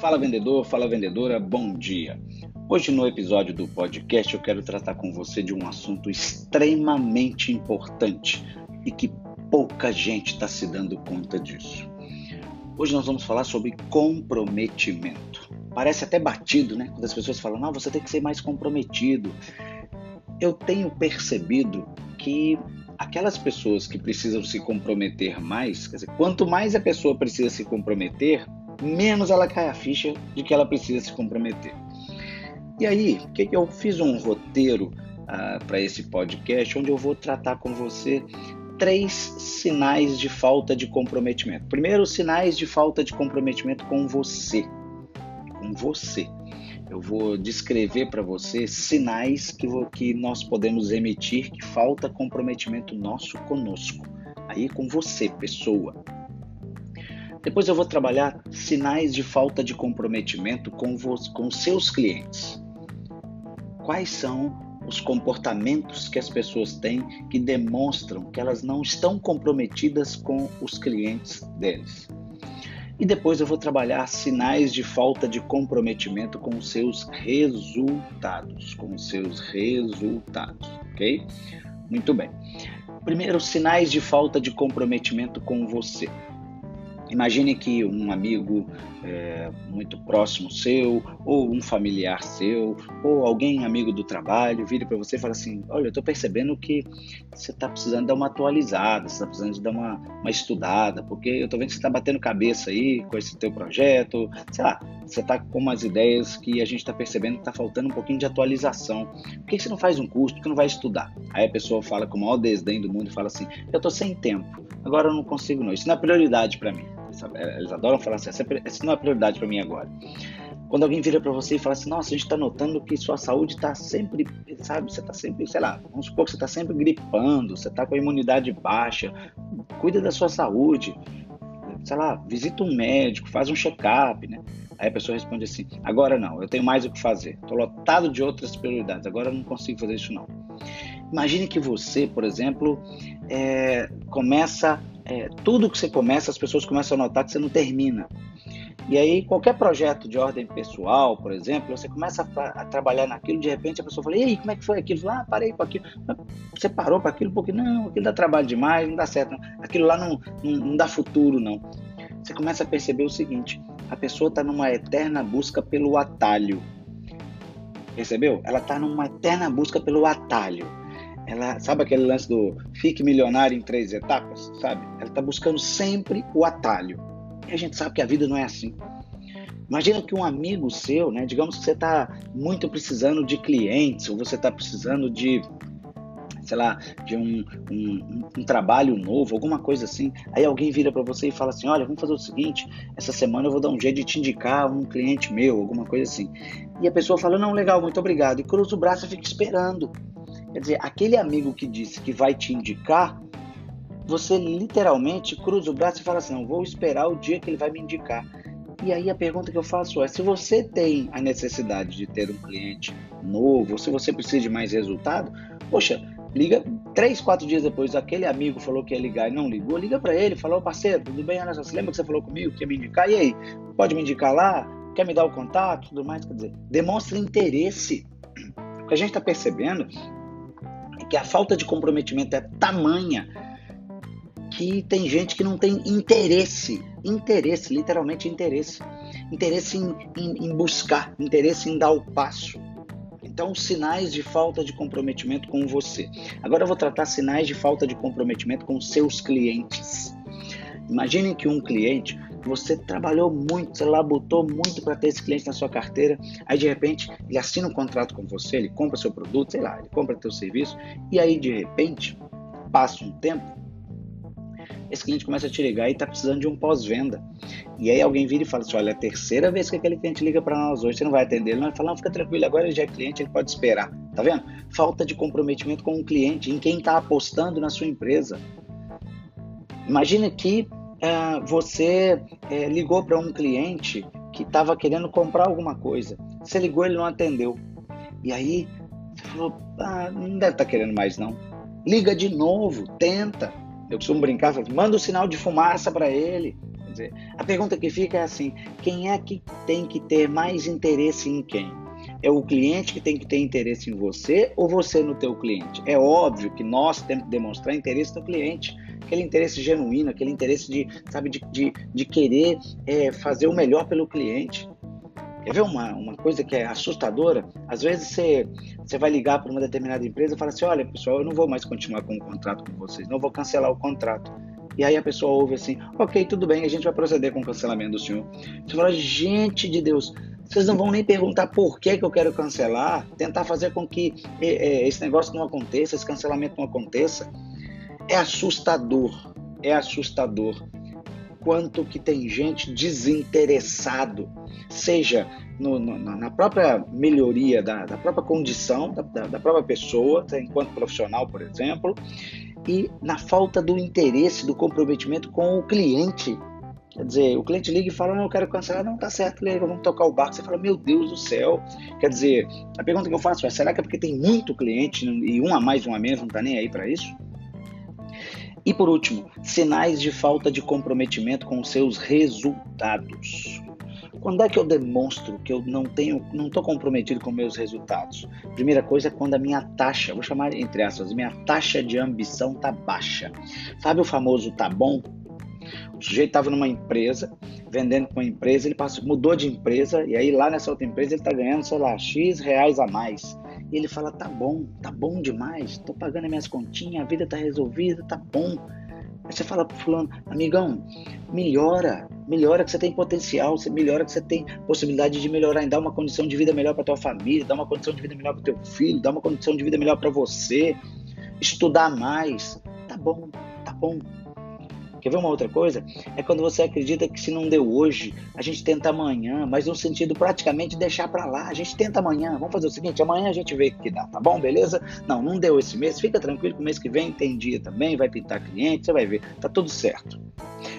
Fala vendedor, fala vendedora, bom dia. Hoje no episódio do podcast eu quero tratar com você de um assunto extremamente importante e que pouca gente está se dando conta disso. Hoje nós vamos falar sobre comprometimento. Parece até batido, né? Quando as pessoas falam, não, você tem que ser mais comprometido. Eu tenho percebido que aquelas pessoas que precisam se comprometer mais, quer dizer, quanto mais a pessoa precisa se comprometer, menos ela cai a ficha de que ela precisa se comprometer. E aí, que eu fiz um roteiro uh, para esse podcast onde eu vou tratar com você três sinais de falta de comprometimento. Primeiro, sinais de falta de comprometimento com você. Com você eu vou descrever para você sinais que, que nós podemos emitir que falta comprometimento nosso conosco, aí com você, pessoa. Depois eu vou trabalhar sinais de falta de comprometimento com, com seus clientes. Quais são os comportamentos que as pessoas têm que demonstram que elas não estão comprometidas com os clientes deles? E depois eu vou trabalhar sinais de falta de comprometimento com os seus resultados, com os seus resultados, ok? Muito bem. Primeiro, sinais de falta de comprometimento com você. Imagine que um amigo é, muito próximo seu, ou um familiar seu, ou alguém amigo do trabalho, vire para você e fala assim: Olha, eu estou percebendo que você está precisando dar uma atualizada, você está precisando de dar uma, uma estudada, porque eu estou vendo que você está batendo cabeça aí com esse teu projeto, sei lá, você está com umas ideias que a gente está percebendo que está faltando um pouquinho de atualização. Por que você não faz um curso? Por que não vai estudar? Aí a pessoa fala com o maior desdém do mundo e fala assim: Eu estou sem tempo, agora eu não consigo não, isso não é prioridade para mim. É, eles adoram falar assim, essa não é prioridade para mim agora. Quando alguém vira para você e fala assim, nossa, a gente está notando que sua saúde está sempre, sabe, você está sempre, sei lá, vamos supor que você está sempre gripando, você está com a imunidade baixa, cuida da sua saúde, sei lá, visita um médico, faz um check-up, né? Aí a pessoa responde assim, agora não, eu tenho mais o que fazer, estou lotado de outras prioridades, agora eu não consigo fazer isso não. Imagine que você, por exemplo, é, começa é, tudo que você começa, as pessoas começam a notar que você não termina. E aí, qualquer projeto de ordem pessoal, por exemplo, você começa a, a, trabalhar naquilo, de repente a pessoa fala, e aí, como é que foi aquilo? Fala, ah, parei com aquilo. Você parou para aquilo porque, não, aquilo dá trabalho demais, não dá certo, não. aquilo lá não, não, não dá futuro, não. Você começa a perceber o seguinte, a pessoa está numa eterna busca pelo atalho. Percebeu? Ela está numa eterna busca pelo atalho ela sabe aquele lance do fique milionário em três etapas, sabe? Ela está buscando sempre o atalho. E a gente sabe que a vida não é assim. Imagina que um amigo seu, né? Digamos que você está muito precisando de clientes, ou você está precisando de, sei lá, de um, um, um, trabalho novo, alguma coisa assim. Aí alguém vira para você e fala assim: Olha, vamos fazer o seguinte: essa semana eu vou dar um jeito de te indicar um cliente meu, alguma coisa assim. E a pessoa fala: Não, legal, muito obrigado. E cruza o braço e fica esperando. Quer dizer, aquele amigo que disse que vai te indicar, você literalmente cruza o braço e fala assim: não, vou esperar o dia que ele vai me indicar. E aí a pergunta que eu faço é: se você tem a necessidade de ter um cliente novo, se você precisa de mais resultado, poxa, liga três, quatro dias depois, aquele amigo falou que ia ligar e não ligou, liga para ele, falou, parceiro, tudo bem? Olha você lembra que você falou comigo que ia me indicar? E aí, pode me indicar lá? Quer me dar o contato? Tudo mais? Quer dizer, demonstra interesse. O que a gente está percebendo que a falta de comprometimento é tamanha que tem gente que não tem interesse, interesse, literalmente interesse, interesse em, em, em buscar, interesse em dar o passo. Então, sinais de falta de comprometimento com você. Agora eu vou tratar sinais de falta de comprometimento com seus clientes. Imaginem que um cliente você trabalhou muito, você labutou muito para ter esse cliente na sua carteira, aí de repente ele assina um contrato com você, ele compra seu produto, sei lá, ele compra teu serviço, e aí de repente, passa um tempo, esse cliente começa a te ligar e está precisando de um pós-venda. E aí alguém vira e fala assim, olha, é a terceira vez que aquele cliente liga para nós hoje, você não vai atender. Ele vai falar, não, fica tranquilo, agora ele já é cliente, ele pode esperar. Tá vendo? Falta de comprometimento com o cliente, em quem está apostando na sua empresa. Imagina que é, você é, ligou para um cliente que estava querendo comprar alguma coisa. Você ligou, ele não atendeu. E aí você falou: ah, não deve estar tá querendo mais não. Liga de novo, tenta. Eu costumo brincar, falo, manda um sinal de fumaça para ele. Quer dizer, a pergunta que fica é assim: quem é que tem que ter mais interesse em quem? É o cliente que tem que ter interesse em você ou você no teu cliente? É óbvio que nós temos que demonstrar interesse no cliente, aquele interesse genuíno, aquele interesse de, sabe, de, de, de querer é, fazer o melhor pelo cliente. Quer ver uma, uma coisa que é assustadora? Às vezes você, você vai ligar para uma determinada empresa e fala assim: olha, pessoal, eu não vou mais continuar com o contrato com vocês, não vou cancelar o contrato. E aí a pessoa ouve assim: ok, tudo bem, a gente vai proceder com o cancelamento do senhor. Você fala: gente de Deus, vocês não vão nem perguntar por que, que eu quero cancelar, tentar fazer com que é, é, esse negócio não aconteça, esse cancelamento não aconteça. É assustador, é assustador quanto que tem gente desinteressado, seja no, no, na própria melhoria da, da própria condição da, da, própria pessoa, tá, enquanto profissional, por exemplo, e na falta do interesse, do comprometimento com o cliente. Quer dizer, o cliente liga e fala, não, eu quero cancelar, não, tá certo, liga, vamos tocar o barco. Você fala, meu Deus do céu. Quer dizer, a pergunta que eu faço é, será que é porque tem muito cliente e um a mais, um a menos, não tá nem aí para isso? E por último, sinais de falta de comprometimento com os seus resultados. Quando é que eu demonstro que eu não tenho, não estou comprometido com meus resultados? Primeira coisa é quando a minha taxa, vou chamar entre aspas, minha taxa de ambição tá baixa. Sabe o famoso tá bom? O sujeito estava numa empresa, vendendo com uma empresa, ele passou, mudou de empresa e aí lá nessa outra empresa ele está ganhando, sei lá, X reais a mais. E ele fala: tá bom, tá bom demais, tô pagando as minhas continhas, a vida tá resolvida, tá bom. Aí você fala pro fulano, amigão, melhora, melhora que você tem potencial, você melhora que você tem possibilidade de melhorar, em dar uma condição de vida melhor para tua família, dar uma condição de vida melhor para teu filho, dar uma condição de vida melhor para você, estudar mais. Tá bom, tá bom, Quer ver uma outra coisa? É quando você acredita que se não deu hoje, a gente tenta amanhã, mas no sentido praticamente deixar para lá. A gente tenta amanhã. Vamos fazer o seguinte: amanhã a gente vê que dá, tá bom? Beleza? Não, não deu esse mês. Fica tranquilo que o mês que vem tem dia também, vai pintar cliente, você vai ver. Tá tudo certo.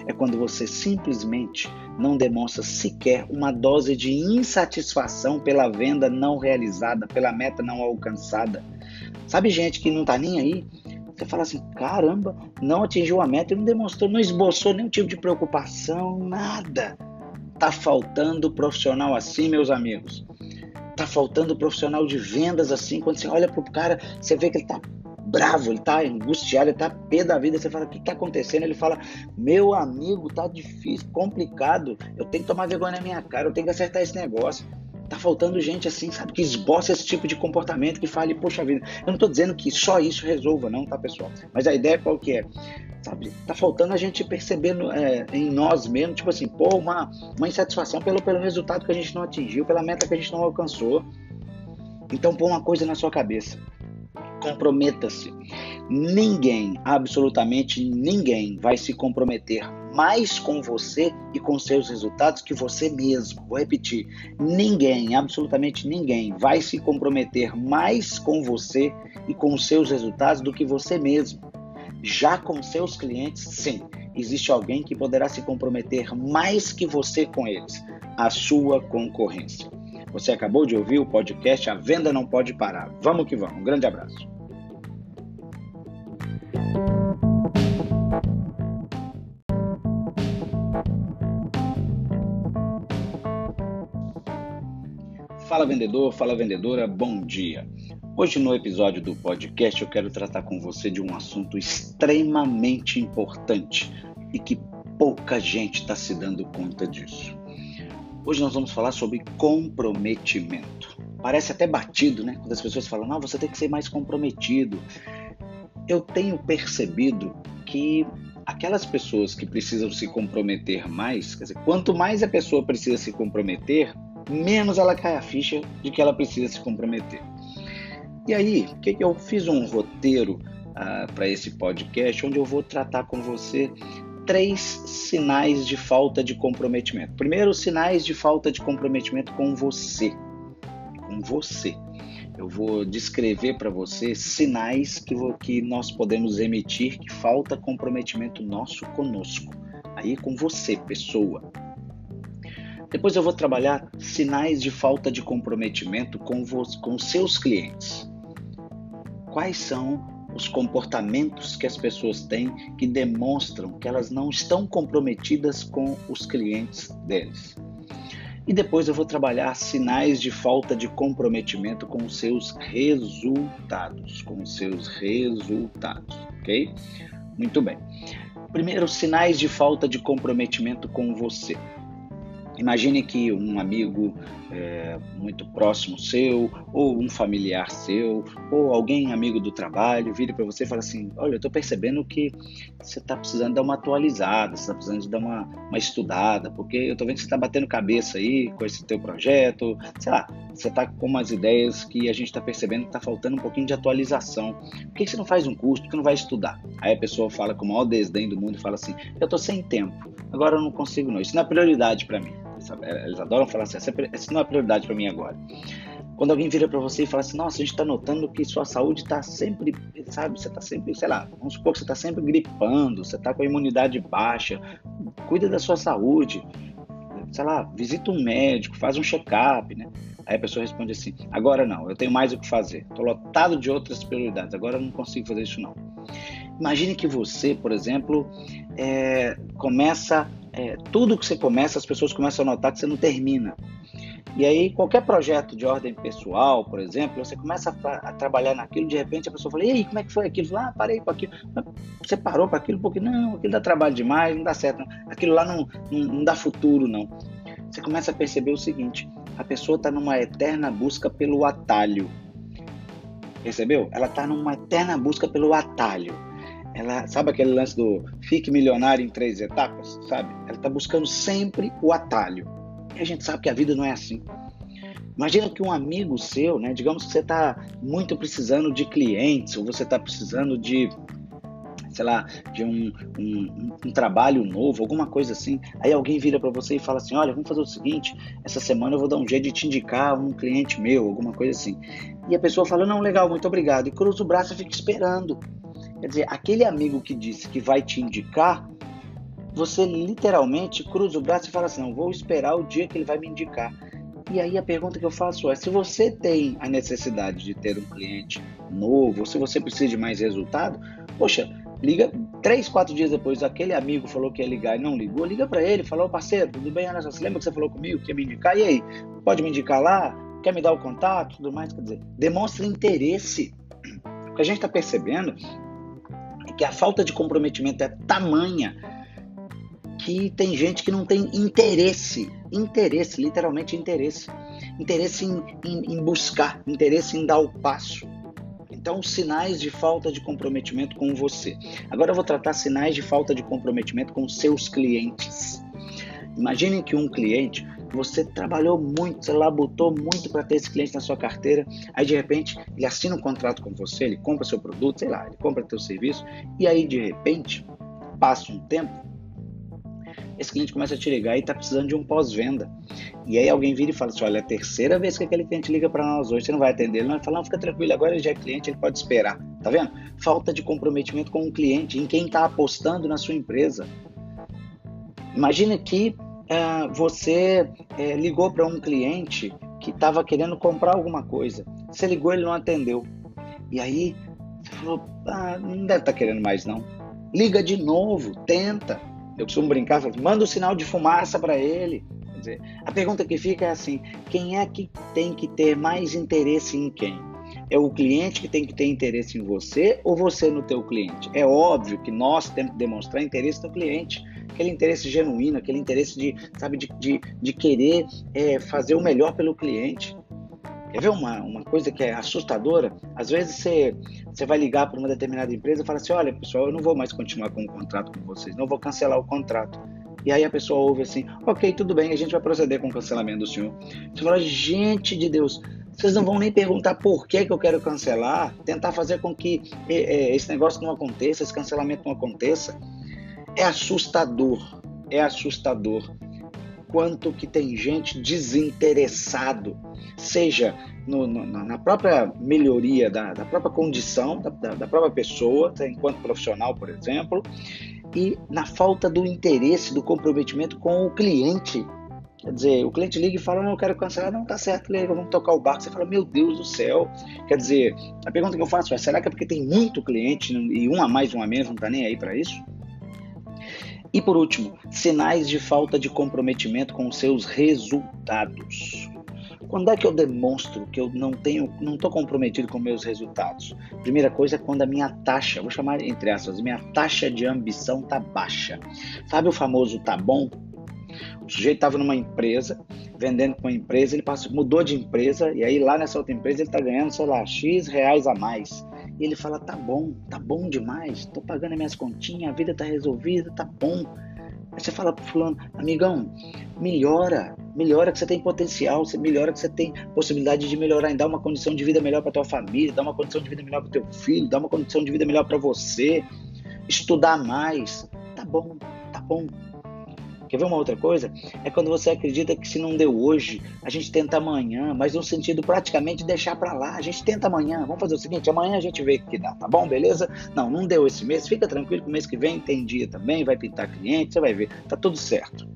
É quando você simplesmente não demonstra sequer uma dose de insatisfação pela venda não realizada, pela meta não alcançada. Sabe gente que não tá nem aí? Você fala assim, caramba, não atingiu a meta e não demonstrou, não esboçou nenhum tipo de preocupação, nada. Tá faltando profissional assim, meus amigos. Tá faltando profissional de vendas assim. Quando você olha pro cara, você vê que ele tá bravo, ele tá angustiado, ele tá pé da vida. Você fala, o que tá acontecendo? Ele fala, meu amigo, tá difícil, complicado. Eu tenho que tomar vergonha na minha cara, eu tenho que acertar esse negócio. Tá faltando gente assim, sabe, que esboça esse tipo de comportamento, que fale, poxa vida. Eu não estou dizendo que só isso resolva, não, tá, pessoal? Mas a ideia qual que é? Sabe, tá faltando a gente perceber é, em nós mesmos, tipo assim, pô, uma, uma insatisfação pelo, pelo resultado que a gente não atingiu, pela meta que a gente não alcançou. Então, põe uma coisa na sua cabeça. Comprometa-se. Ninguém, absolutamente ninguém, vai se comprometer mais com você e com seus resultados que você mesmo. Vou repetir: ninguém, absolutamente ninguém, vai se comprometer mais com você e com seus resultados do que você mesmo. Já com seus clientes, sim, existe alguém que poderá se comprometer mais que você com eles, a sua concorrência. Você acabou de ouvir o podcast A Venda Não Pode Parar. Vamos que vamos. Um grande abraço. Fala vendedor, fala vendedora, bom dia. Hoje no episódio do podcast eu quero tratar com você de um assunto extremamente importante e que pouca gente está se dando conta disso. Hoje nós vamos falar sobre comprometimento. Parece até batido, né? Quando as pessoas falam, não, você tem que ser mais comprometido. Eu tenho percebido que aquelas pessoas que precisam se comprometer mais, quer dizer, quanto mais a pessoa precisa se comprometer, menos ela cai a ficha de que ela precisa se comprometer. E aí, que, eu fiz um roteiro uh, para esse podcast onde eu vou tratar com você três sinais de falta de comprometimento. Primeiro, sinais de falta de comprometimento com você. Com você. Eu vou descrever para você sinais que, que nós podemos emitir que falta comprometimento nosso conosco. Aí com você, pessoa. Depois eu vou trabalhar sinais de falta de comprometimento com, com seus clientes. Quais são os comportamentos que as pessoas têm que demonstram que elas não estão comprometidas com os clientes deles. E depois eu vou trabalhar sinais de falta de comprometimento com os seus resultados, com os seus resultados, ok? Muito bem. Primeiro, sinais de falta de comprometimento com você. Imagine que um amigo é, muito próximo seu, ou um familiar seu, ou alguém amigo do trabalho, vire para você e fala assim: Olha, eu estou percebendo que você está precisando dar uma atualizada, você está precisando de dar uma, uma estudada, porque eu estou vendo que você está batendo cabeça aí com esse teu projeto, sei lá, você está com umas ideias que a gente está percebendo que está faltando um pouquinho de atualização. Por que você não faz um curso? Por que não vai estudar? Aí a pessoa fala com o maior desdém do mundo e fala assim: Eu estou sem tempo, agora eu não consigo, não. Isso não é prioridade para mim. Sabe? É, eles adoram falar assim, essa não é prioridade para mim agora. Quando alguém vira para você e fala assim, nossa, a gente está notando que sua saúde está sempre, sabe, você está sempre, sei lá, vamos supor que você está sempre gripando, você está com a imunidade baixa, cuida da sua saúde, sei lá, visita um médico, faz um check-up, né? Aí a pessoa responde assim, agora não, eu tenho mais o que fazer, estou lotado de outras prioridades, agora eu não consigo fazer isso não. Imagine que você, por exemplo, é, começa é, tudo que você começa, as pessoas começam a notar que você não termina. E aí, qualquer projeto de ordem pessoal, por exemplo, você começa a, a trabalhar naquilo, de repente a pessoa fala, e aí, como é que foi aquilo? Fala, ah, parei com aquilo. Você parou para aquilo porque, não, aquilo dá trabalho demais, não dá certo, aquilo lá não, não, não dá futuro, não. Você começa a perceber o seguinte, a pessoa está numa eterna busca pelo atalho. Percebeu? Ela está numa eterna busca pelo atalho ela sabe aquele lance do fique milionário em três etapas, sabe? Ela está buscando sempre o atalho. E a gente sabe que a vida não é assim. Imagina que um amigo seu, né? Digamos que você está muito precisando de clientes, ou você está precisando de, sei lá, de um, um, um, trabalho novo, alguma coisa assim. Aí alguém vira para você e fala assim: Olha, vamos fazer o seguinte: essa semana eu vou dar um jeito de te indicar um cliente meu, alguma coisa assim. E a pessoa fala: Não, legal, muito obrigado. E cruza o braço e fica esperando. Quer dizer, aquele amigo que disse que vai te indicar, você literalmente cruza o braço e fala assim: não, vou esperar o dia que ele vai me indicar. E aí a pergunta que eu faço é: se você tem a necessidade de ter um cliente novo, se você precisa de mais resultado, poxa, liga três, quatro dias depois, aquele amigo falou que ia ligar e não ligou, liga para ele, falou, parceiro, tudo bem? Só, você lembra que você falou comigo que ia me indicar? E aí, pode me indicar lá? Quer me dar o contato? Tudo mais, quer dizer, demonstra interesse. O que a gente está percebendo que a falta de comprometimento é tamanha que tem gente que não tem interesse, interesse, literalmente interesse, interesse em, em, em buscar, interesse em dar o passo. Então, sinais de falta de comprometimento com você. Agora eu vou tratar sinais de falta de comprometimento com seus clientes. Imagine que um cliente, você trabalhou muito, você labutou muito para ter esse cliente na sua carteira, aí de repente ele assina um contrato com você, ele compra seu produto, sei lá, ele compra teu serviço, e aí de repente, passa um tempo, esse cliente começa a te ligar e está precisando de um pós-venda. E aí alguém vira e fala assim, olha, é a terceira vez que aquele cliente liga para nós hoje, você não vai atender, ele vai falar, não, fica tranquilo, agora ele já é cliente, ele pode esperar. Tá vendo? Falta de comprometimento com o cliente, em quem está apostando na sua empresa. Imagina que é, você é, ligou para um cliente que estava querendo comprar alguma coisa. Você ligou, ele não atendeu. E aí você falou: ah, não deve estar tá querendo mais não. Liga de novo, tenta. Eu costumo brincar, manda o um sinal de fumaça para ele. Quer dizer, a pergunta que fica é assim: quem é que tem que ter mais interesse em quem? É o cliente que tem que ter interesse em você ou você no teu cliente? É óbvio que nós temos que demonstrar interesse no cliente, aquele interesse genuíno, aquele interesse de, sabe, de, de, de querer é, fazer o melhor pelo cliente. Quer ver uma, uma coisa que é assustadora? Às vezes você, você vai ligar para uma determinada empresa e fala assim: olha, pessoal, eu não vou mais continuar com o contrato com vocês, não vou cancelar o contrato. E aí a pessoa ouve assim: ok, tudo bem, a gente vai proceder com o cancelamento do senhor. Você fala: gente de Deus, vocês não vão nem perguntar por que, que eu quero cancelar, tentar fazer com que é, é, esse negócio não aconteça, esse cancelamento não aconteça. É assustador, é assustador quanto que tem gente desinteressado, seja no, no, na própria melhoria da, da própria condição da, da, própria pessoa, tá, enquanto profissional, por exemplo, e na falta do interesse, do comprometimento com o cliente Quer dizer, o cliente liga e fala, não, eu quero cancelar, não, tá certo, liga, vamos tocar o barco. Você fala, meu Deus do céu. Quer dizer, a pergunta que eu faço é, será que é porque tem muito cliente e um a mais, um a menos, não tá nem aí para isso? E por último, sinais de falta de comprometimento com os seus resultados. Quando é que eu demonstro que eu não tenho, não estou comprometido com meus resultados? Primeira coisa é quando a minha taxa, vou chamar entre aspas, minha taxa de ambição tá baixa. Sabe o famoso tá bom? O sujeito estava numa empresa, vendendo com uma empresa, ele passou, mudou de empresa e aí lá nessa outra empresa ele está ganhando, sei lá, X reais a mais. E ele fala: tá bom, tá bom demais, tô pagando as minhas continhas, a vida tá resolvida, tá bom. Aí você fala pro fulano, amigão, melhora, melhora que você tem potencial, você melhora que você tem possibilidade de melhorar, em dar uma condição de vida melhor para tua família, dar uma condição de vida melhor para teu filho, dar uma condição de vida melhor para você, estudar mais. Tá bom, tá bom, Quer ver uma outra coisa? É quando você acredita que se não deu hoje, a gente tenta amanhã, mas no sentido praticamente deixar para lá. A gente tenta amanhã. Vamos fazer o seguinte: amanhã a gente vê o que dá, tá bom? Beleza? Não, não deu esse mês. Fica tranquilo que o mês que vem tem dia também, vai pintar cliente, você vai ver. Tá tudo certo.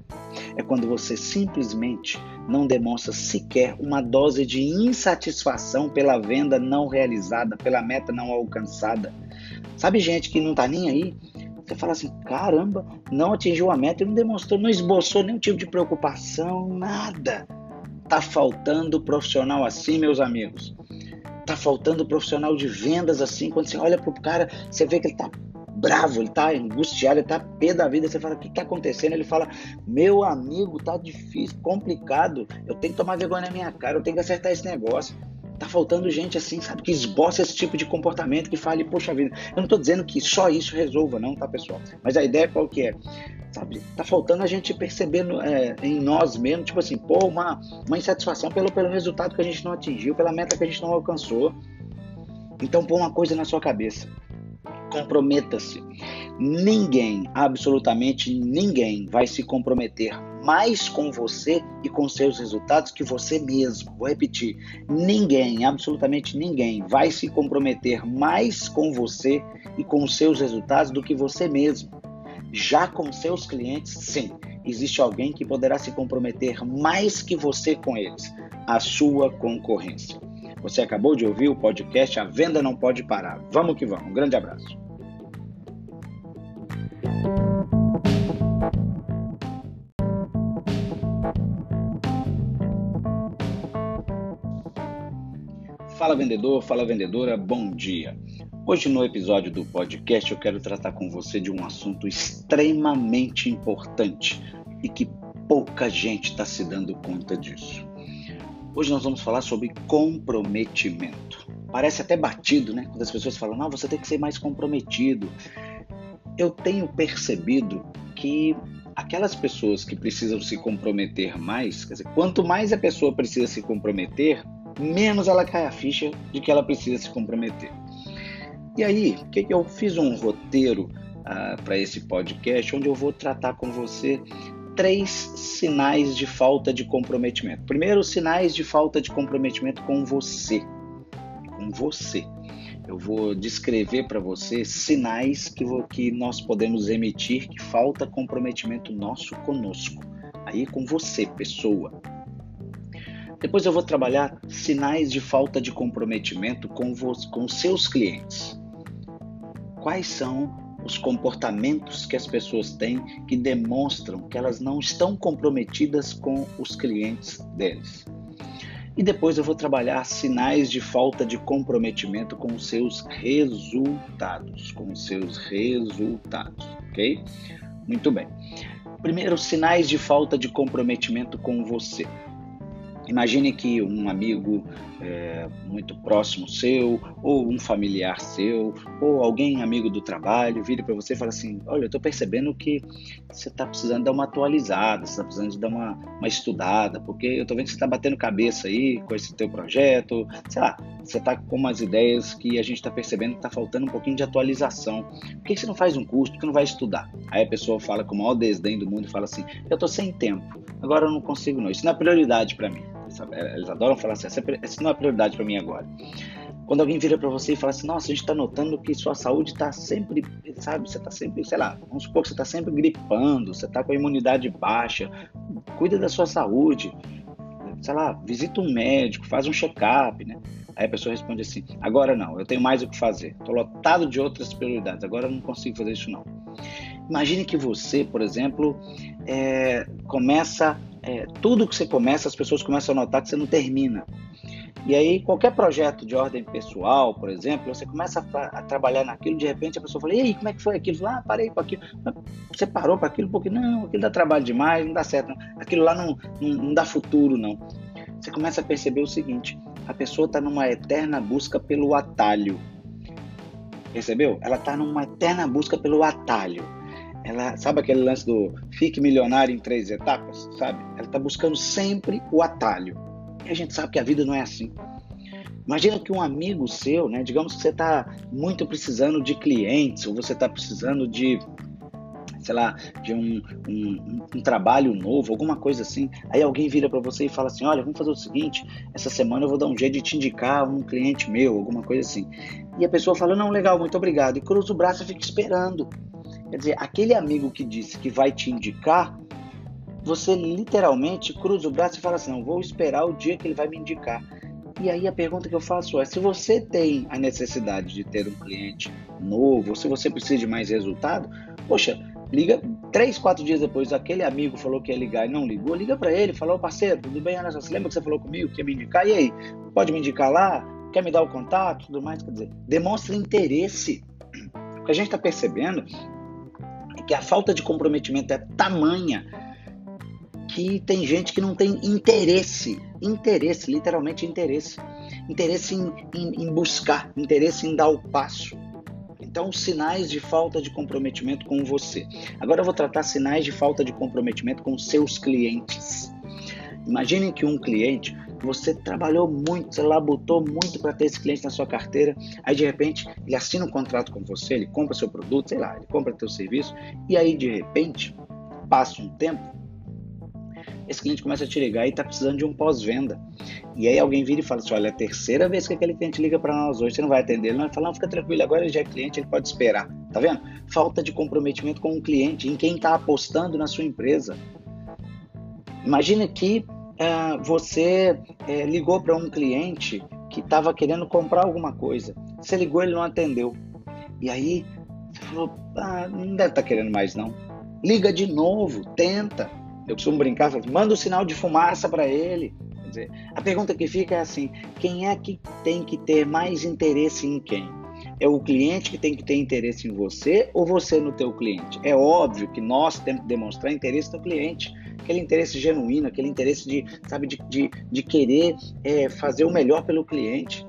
É quando você simplesmente não demonstra sequer uma dose de insatisfação pela venda não realizada, pela meta não alcançada. Sabe gente que não tá nem aí? Você fala assim, caramba, não atingiu a meta e não demonstrou, não esboçou nenhum tipo de preocupação, nada. Tá faltando profissional assim, meus amigos. Tá faltando profissional de vendas assim. Quando você olha pro cara, você vê que ele tá bravo, ele tá angustiado, ele tá pé da vida. Você fala, o que tá acontecendo? Ele fala, meu amigo, tá difícil, complicado. Eu tenho que tomar vergonha na minha cara, eu tenho que acertar esse negócio. Tá faltando gente assim, sabe, que esboça esse tipo de comportamento, que fale, poxa vida, eu não tô dizendo que só isso resolva, não, tá, pessoal? Mas a ideia qual que é? Sabe, tá faltando a gente perceber é, em nós mesmos, tipo assim, pô, uma, uma insatisfação pelo, pelo resultado que a gente não atingiu, pela meta que a gente não alcançou. Então, põe uma coisa na sua cabeça. Comprometa-se. Ninguém, absolutamente ninguém, vai se comprometer mais com você e com seus resultados que você mesmo. Vou repetir: ninguém, absolutamente ninguém, vai se comprometer mais com você e com seus resultados do que você mesmo. Já com seus clientes, sim, existe alguém que poderá se comprometer mais que você com eles, a sua concorrência. Você acabou de ouvir o podcast A Venda Não Pode Parar. Vamos que vamos. Um grande abraço. Fala vendedor, fala vendedora, bom dia. Hoje no episódio do podcast eu quero tratar com você de um assunto extremamente importante e que pouca gente está se dando conta disso. Hoje nós vamos falar sobre comprometimento. Parece até batido, né? Quando as pessoas falam, não, você tem que ser mais comprometido. Eu tenho percebido que aquelas pessoas que precisam se comprometer mais, quer dizer, quanto mais a pessoa precisa se comprometer, menos ela cai a ficha de que ela precisa se comprometer. E aí, que eu fiz um roteiro ah, para esse podcast onde eu vou tratar com você três sinais de falta de comprometimento. Primeiro, sinais de falta de comprometimento com você. Com você. Eu vou descrever para você sinais que, vou, que nós podemos emitir que falta comprometimento nosso conosco. Aí com você, pessoa. Depois eu vou trabalhar sinais de falta de comprometimento com, com seus clientes. Quais são os comportamentos que as pessoas têm que demonstram que elas não estão comprometidas com os clientes deles? E depois eu vou trabalhar sinais de falta de comprometimento com os seus resultados, com os seus resultados, ok? Muito bem. Primeiro, sinais de falta de comprometimento com você. Imagine que um amigo é, muito próximo seu, ou um familiar seu, ou alguém amigo do trabalho, vire para você e fala assim: Olha, eu estou percebendo que você está precisando dar uma atualizada, você está precisando de dar uma, uma estudada, porque eu estou vendo que você está batendo cabeça aí com esse teu projeto, sei lá, você está com umas ideias que a gente está percebendo que está faltando um pouquinho de atualização. Por que você não faz um curso? Por que não vai estudar? Aí a pessoa fala com o maior desdém do mundo e fala assim: Eu estou sem tempo, agora eu não consigo, não. Isso não é prioridade para mim. Eles adoram falar assim, essa não é prioridade para mim agora. Quando alguém vira para você e fala assim, nossa, a gente está notando que sua saúde está sempre, sabe, você está sempre, sei lá, vamos supor que você está sempre gripando, você está com a imunidade baixa, cuida da sua saúde, sei lá, visita um médico, faz um check-up, né? Aí a pessoa responde assim, agora não, eu tenho mais o que fazer, estou lotado de outras prioridades, agora eu não consigo fazer isso não. Imagine que você, por exemplo, é, começa, é, tudo que você começa, as pessoas começam a notar que você não termina. E aí, qualquer projeto de ordem pessoal, por exemplo, você começa a, a, trabalhar naquilo, de repente a pessoa fala, e aí, como é que foi aquilo? Ah, parei com aquilo. Você parou para aquilo porque, não, aquilo dá trabalho demais, não dá certo, não. aquilo lá não, não, não dá futuro, não. Você começa a perceber o seguinte, a pessoa está numa eterna busca pelo atalho. Percebeu? Ela está numa eterna busca pelo atalho. Ela, sabe aquele lance do fique milionário em três etapas, sabe? Ela está buscando sempre o atalho. E a gente sabe que a vida não é assim. Imagina que um amigo seu, né, digamos que você está muito precisando de clientes, ou você está precisando de, sei lá, de um, um, um, trabalho novo, alguma coisa assim. Aí alguém vira para você e fala assim: Olha, vamos fazer o seguinte, essa semana eu vou dar um jeito de te indicar um cliente meu, alguma coisa assim. E a pessoa fala: Não, legal, muito obrigado. E cruza o braço e fica esperando. Quer dizer, aquele amigo que disse que vai te indicar, você literalmente cruza o braço e fala assim: não, vou esperar o dia que ele vai me indicar. E aí a pergunta que eu faço é: se você tem a necessidade de ter um cliente novo, se você precisa de mais resultado, poxa, liga três, quatro dias depois, aquele amigo falou que ia ligar e não ligou, liga para ele, falou, parceiro, tudo bem? Olha, você lembra que você falou comigo que ia me indicar? E aí, pode me indicar lá? Quer me dar o contato? Tudo mais, quer dizer, demonstra interesse. O que a gente está percebendo que a falta de comprometimento é tamanha que tem gente que não tem interesse, interesse, literalmente interesse, interesse em, em, em buscar, interesse em dar o passo. Então, sinais de falta de comprometimento com você. Agora eu vou tratar sinais de falta de comprometimento com seus clientes. Imagine que um cliente, você trabalhou muito, você labutou muito para ter esse cliente na sua carteira, aí de repente ele assina um contrato com você, ele compra seu produto, sei lá, ele compra teu serviço, e aí de repente, passa um tempo, esse cliente começa a te ligar e está precisando de um pós-venda. E aí alguém vira e fala assim: olha, é a terceira vez que aquele cliente liga para nós hoje, você não vai atender. Ele não vai falar, não, fica tranquilo, agora ele já é cliente, ele pode esperar. Tá vendo? Falta de comprometimento com o cliente, em quem está apostando na sua empresa. Imagina que uh, você uh, ligou para um cliente que estava querendo comprar alguma coisa. Você ligou, ele não atendeu. E aí você falou: ah, não deve estar tá querendo mais não. Liga de novo, tenta eu costumo brincar, manda o um sinal de fumaça para ele. Quer dizer, a pergunta que fica é assim: quem é que tem que ter mais interesse em quem? É o cliente que tem que ter interesse em você ou você no teu cliente? É óbvio que nós temos que demonstrar interesse no cliente, aquele interesse genuíno, aquele interesse de, sabe, de, de, de querer é, fazer o melhor pelo cliente.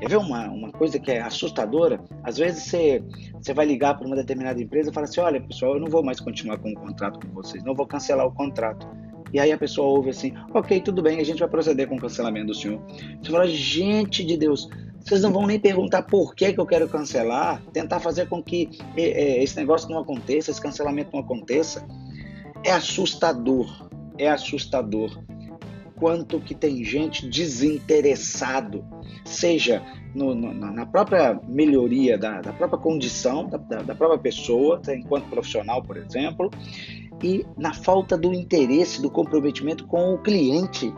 Quer ver uma, uma coisa que é assustadora? Às vezes você, você vai ligar para uma determinada empresa e fala assim: olha, pessoal, eu não vou mais continuar com o contrato com vocês, não vou cancelar o contrato. E aí a pessoa ouve assim: ok, tudo bem, a gente vai proceder com o cancelamento do senhor. Você fala: gente de Deus, vocês não vão nem perguntar por que, que eu quero cancelar, tentar fazer com que é, é, esse negócio não aconteça, esse cancelamento não aconteça. É assustador, é assustador quanto que tem gente desinteressado, seja no, no, na própria melhoria da, da própria condição da, da, própria pessoa, tá, enquanto profissional, por exemplo, e na falta do interesse, do comprometimento com o cliente.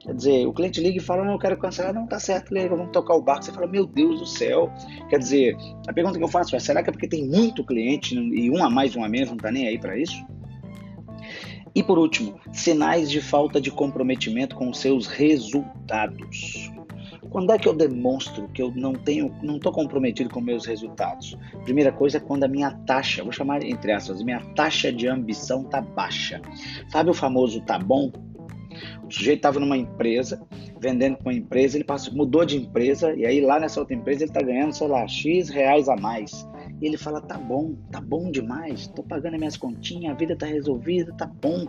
Quer dizer, o cliente liga e fala, não, eu quero cancelar, não, tá certo, liga, vamos tocar o barco. Você fala, meu Deus do céu. Quer dizer, a pergunta que eu faço é, será que é porque tem muito cliente e um a mais, um a menos, não tá nem aí para isso? E por último, sinais de falta de comprometimento com os seus resultados. Quando é que eu demonstro que eu não tenho, não estou comprometido com meus resultados? Primeira coisa é quando a minha taxa, vou chamar entre aspas, minha taxa de ambição tá baixa. Sabe o famoso tá bom? O sujeito estava numa empresa, vendendo para uma empresa, ele passou, mudou de empresa e aí lá nessa outra empresa ele está ganhando, sei lá, X reais a mais. E ele fala: tá bom, tá bom demais, tô pagando as minhas continhas, a vida tá resolvida, tá bom.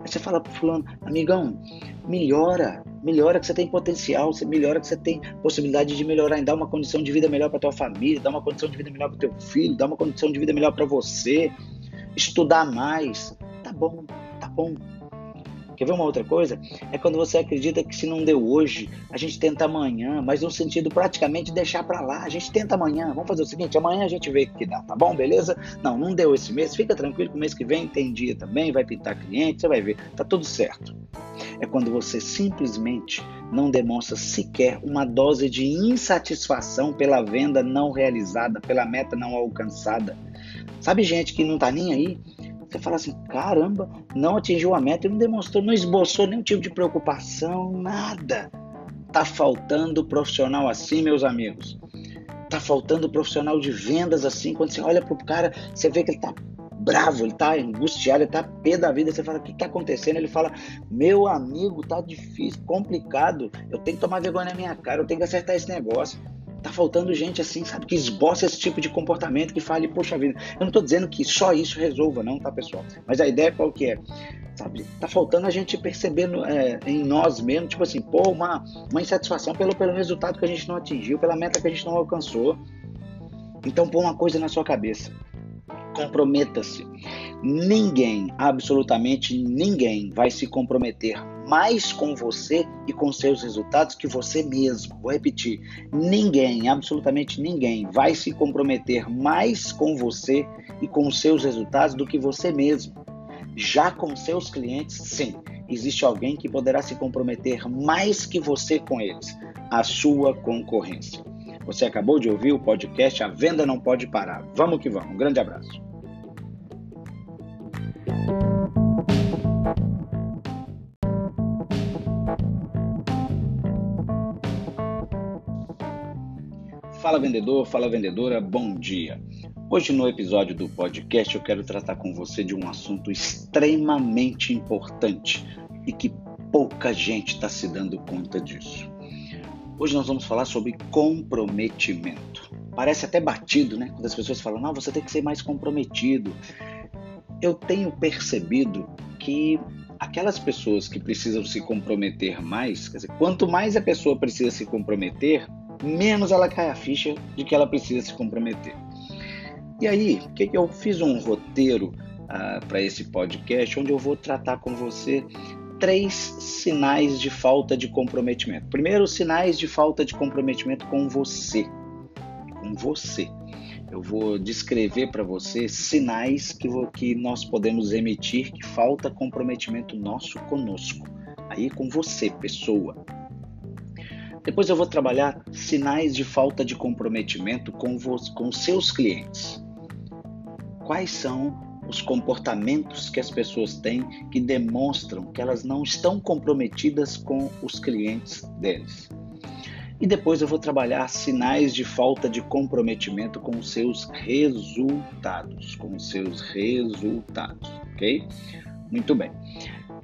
Aí você fala pro fulano, amigão, melhora, melhora que você tem potencial, você melhora que você tem possibilidade de melhorar, em dar uma condição de vida melhor para tua família, dar uma condição de vida melhor para teu filho, dar uma condição de vida melhor para você, estudar mais. Tá bom, tá bom. Quer ver uma outra coisa? É quando você acredita que se não deu hoje, a gente tenta amanhã, mas no sentido praticamente deixar para lá. A gente tenta amanhã. Vamos fazer o seguinte: amanhã a gente vê que dá, tá bom? Beleza? Não, não deu esse mês. Fica tranquilo que o mês que vem tem dia também, vai pintar cliente, você vai ver. Tá tudo certo. É quando você simplesmente não demonstra sequer uma dose de insatisfação pela venda não realizada, pela meta não alcançada. Sabe gente que não tá nem aí? Você fala assim, caramba, não atingiu a meta e não demonstrou, não esboçou nenhum tipo de preocupação, nada. Tá faltando profissional assim, meus amigos. Tá faltando profissional de vendas assim. Quando você olha pro cara, você vê que ele tá bravo, ele tá angustiado, ele tá pé da vida. Você fala, o que tá acontecendo? Ele fala, meu amigo, tá difícil, complicado. Eu tenho que tomar vergonha na minha cara, eu tenho que acertar esse negócio. Tá faltando gente assim, sabe, que esboça esse tipo de comportamento, que fale, poxa vida, eu não estou dizendo que só isso resolva, não, tá, pessoal? Mas a ideia qual que é? Sabe, tá faltando a gente perceber é, em nós mesmos, tipo assim, pô, uma, uma insatisfação pelo, pelo resultado que a gente não atingiu, pela meta que a gente não alcançou. Então, põe uma coisa na sua cabeça. Comprometa-se. Ninguém, absolutamente ninguém, vai se comprometer mais com você e com seus resultados que você mesmo. Vou repetir: ninguém, absolutamente ninguém, vai se comprometer mais com você e com seus resultados do que você mesmo. Já com seus clientes, sim, existe alguém que poderá se comprometer mais que você com eles, a sua concorrência. Você acabou de ouvir o podcast A Venda Não Pode Parar. Vamos que vamos. Um grande abraço. Fala vendedor, fala vendedora, bom dia. Hoje no episódio do podcast eu quero tratar com você de um assunto extremamente importante e que pouca gente está se dando conta disso. Hoje nós vamos falar sobre comprometimento. Parece até batido, né? Quando as pessoas falam, não, você tem que ser mais comprometido. Eu tenho percebido que aquelas pessoas que precisam se comprometer mais, quer dizer, quanto mais a pessoa precisa se comprometer, menos ela cai a ficha de que ela precisa se comprometer. E aí, que, eu fiz um roteiro ah, para esse podcast onde eu vou tratar com você três sinais de falta de comprometimento. Primeiro, sinais de falta de comprometimento com você. Com você. Eu vou descrever para você sinais que, que nós podemos emitir que falta comprometimento nosso conosco. Aí com você, pessoa. Depois eu vou trabalhar sinais de falta de comprometimento com, com seus clientes. Quais são os comportamentos que as pessoas têm que demonstram que elas não estão comprometidas com os clientes deles? E depois eu vou trabalhar sinais de falta de comprometimento com os seus resultados, com os seus resultados, ok? Muito bem.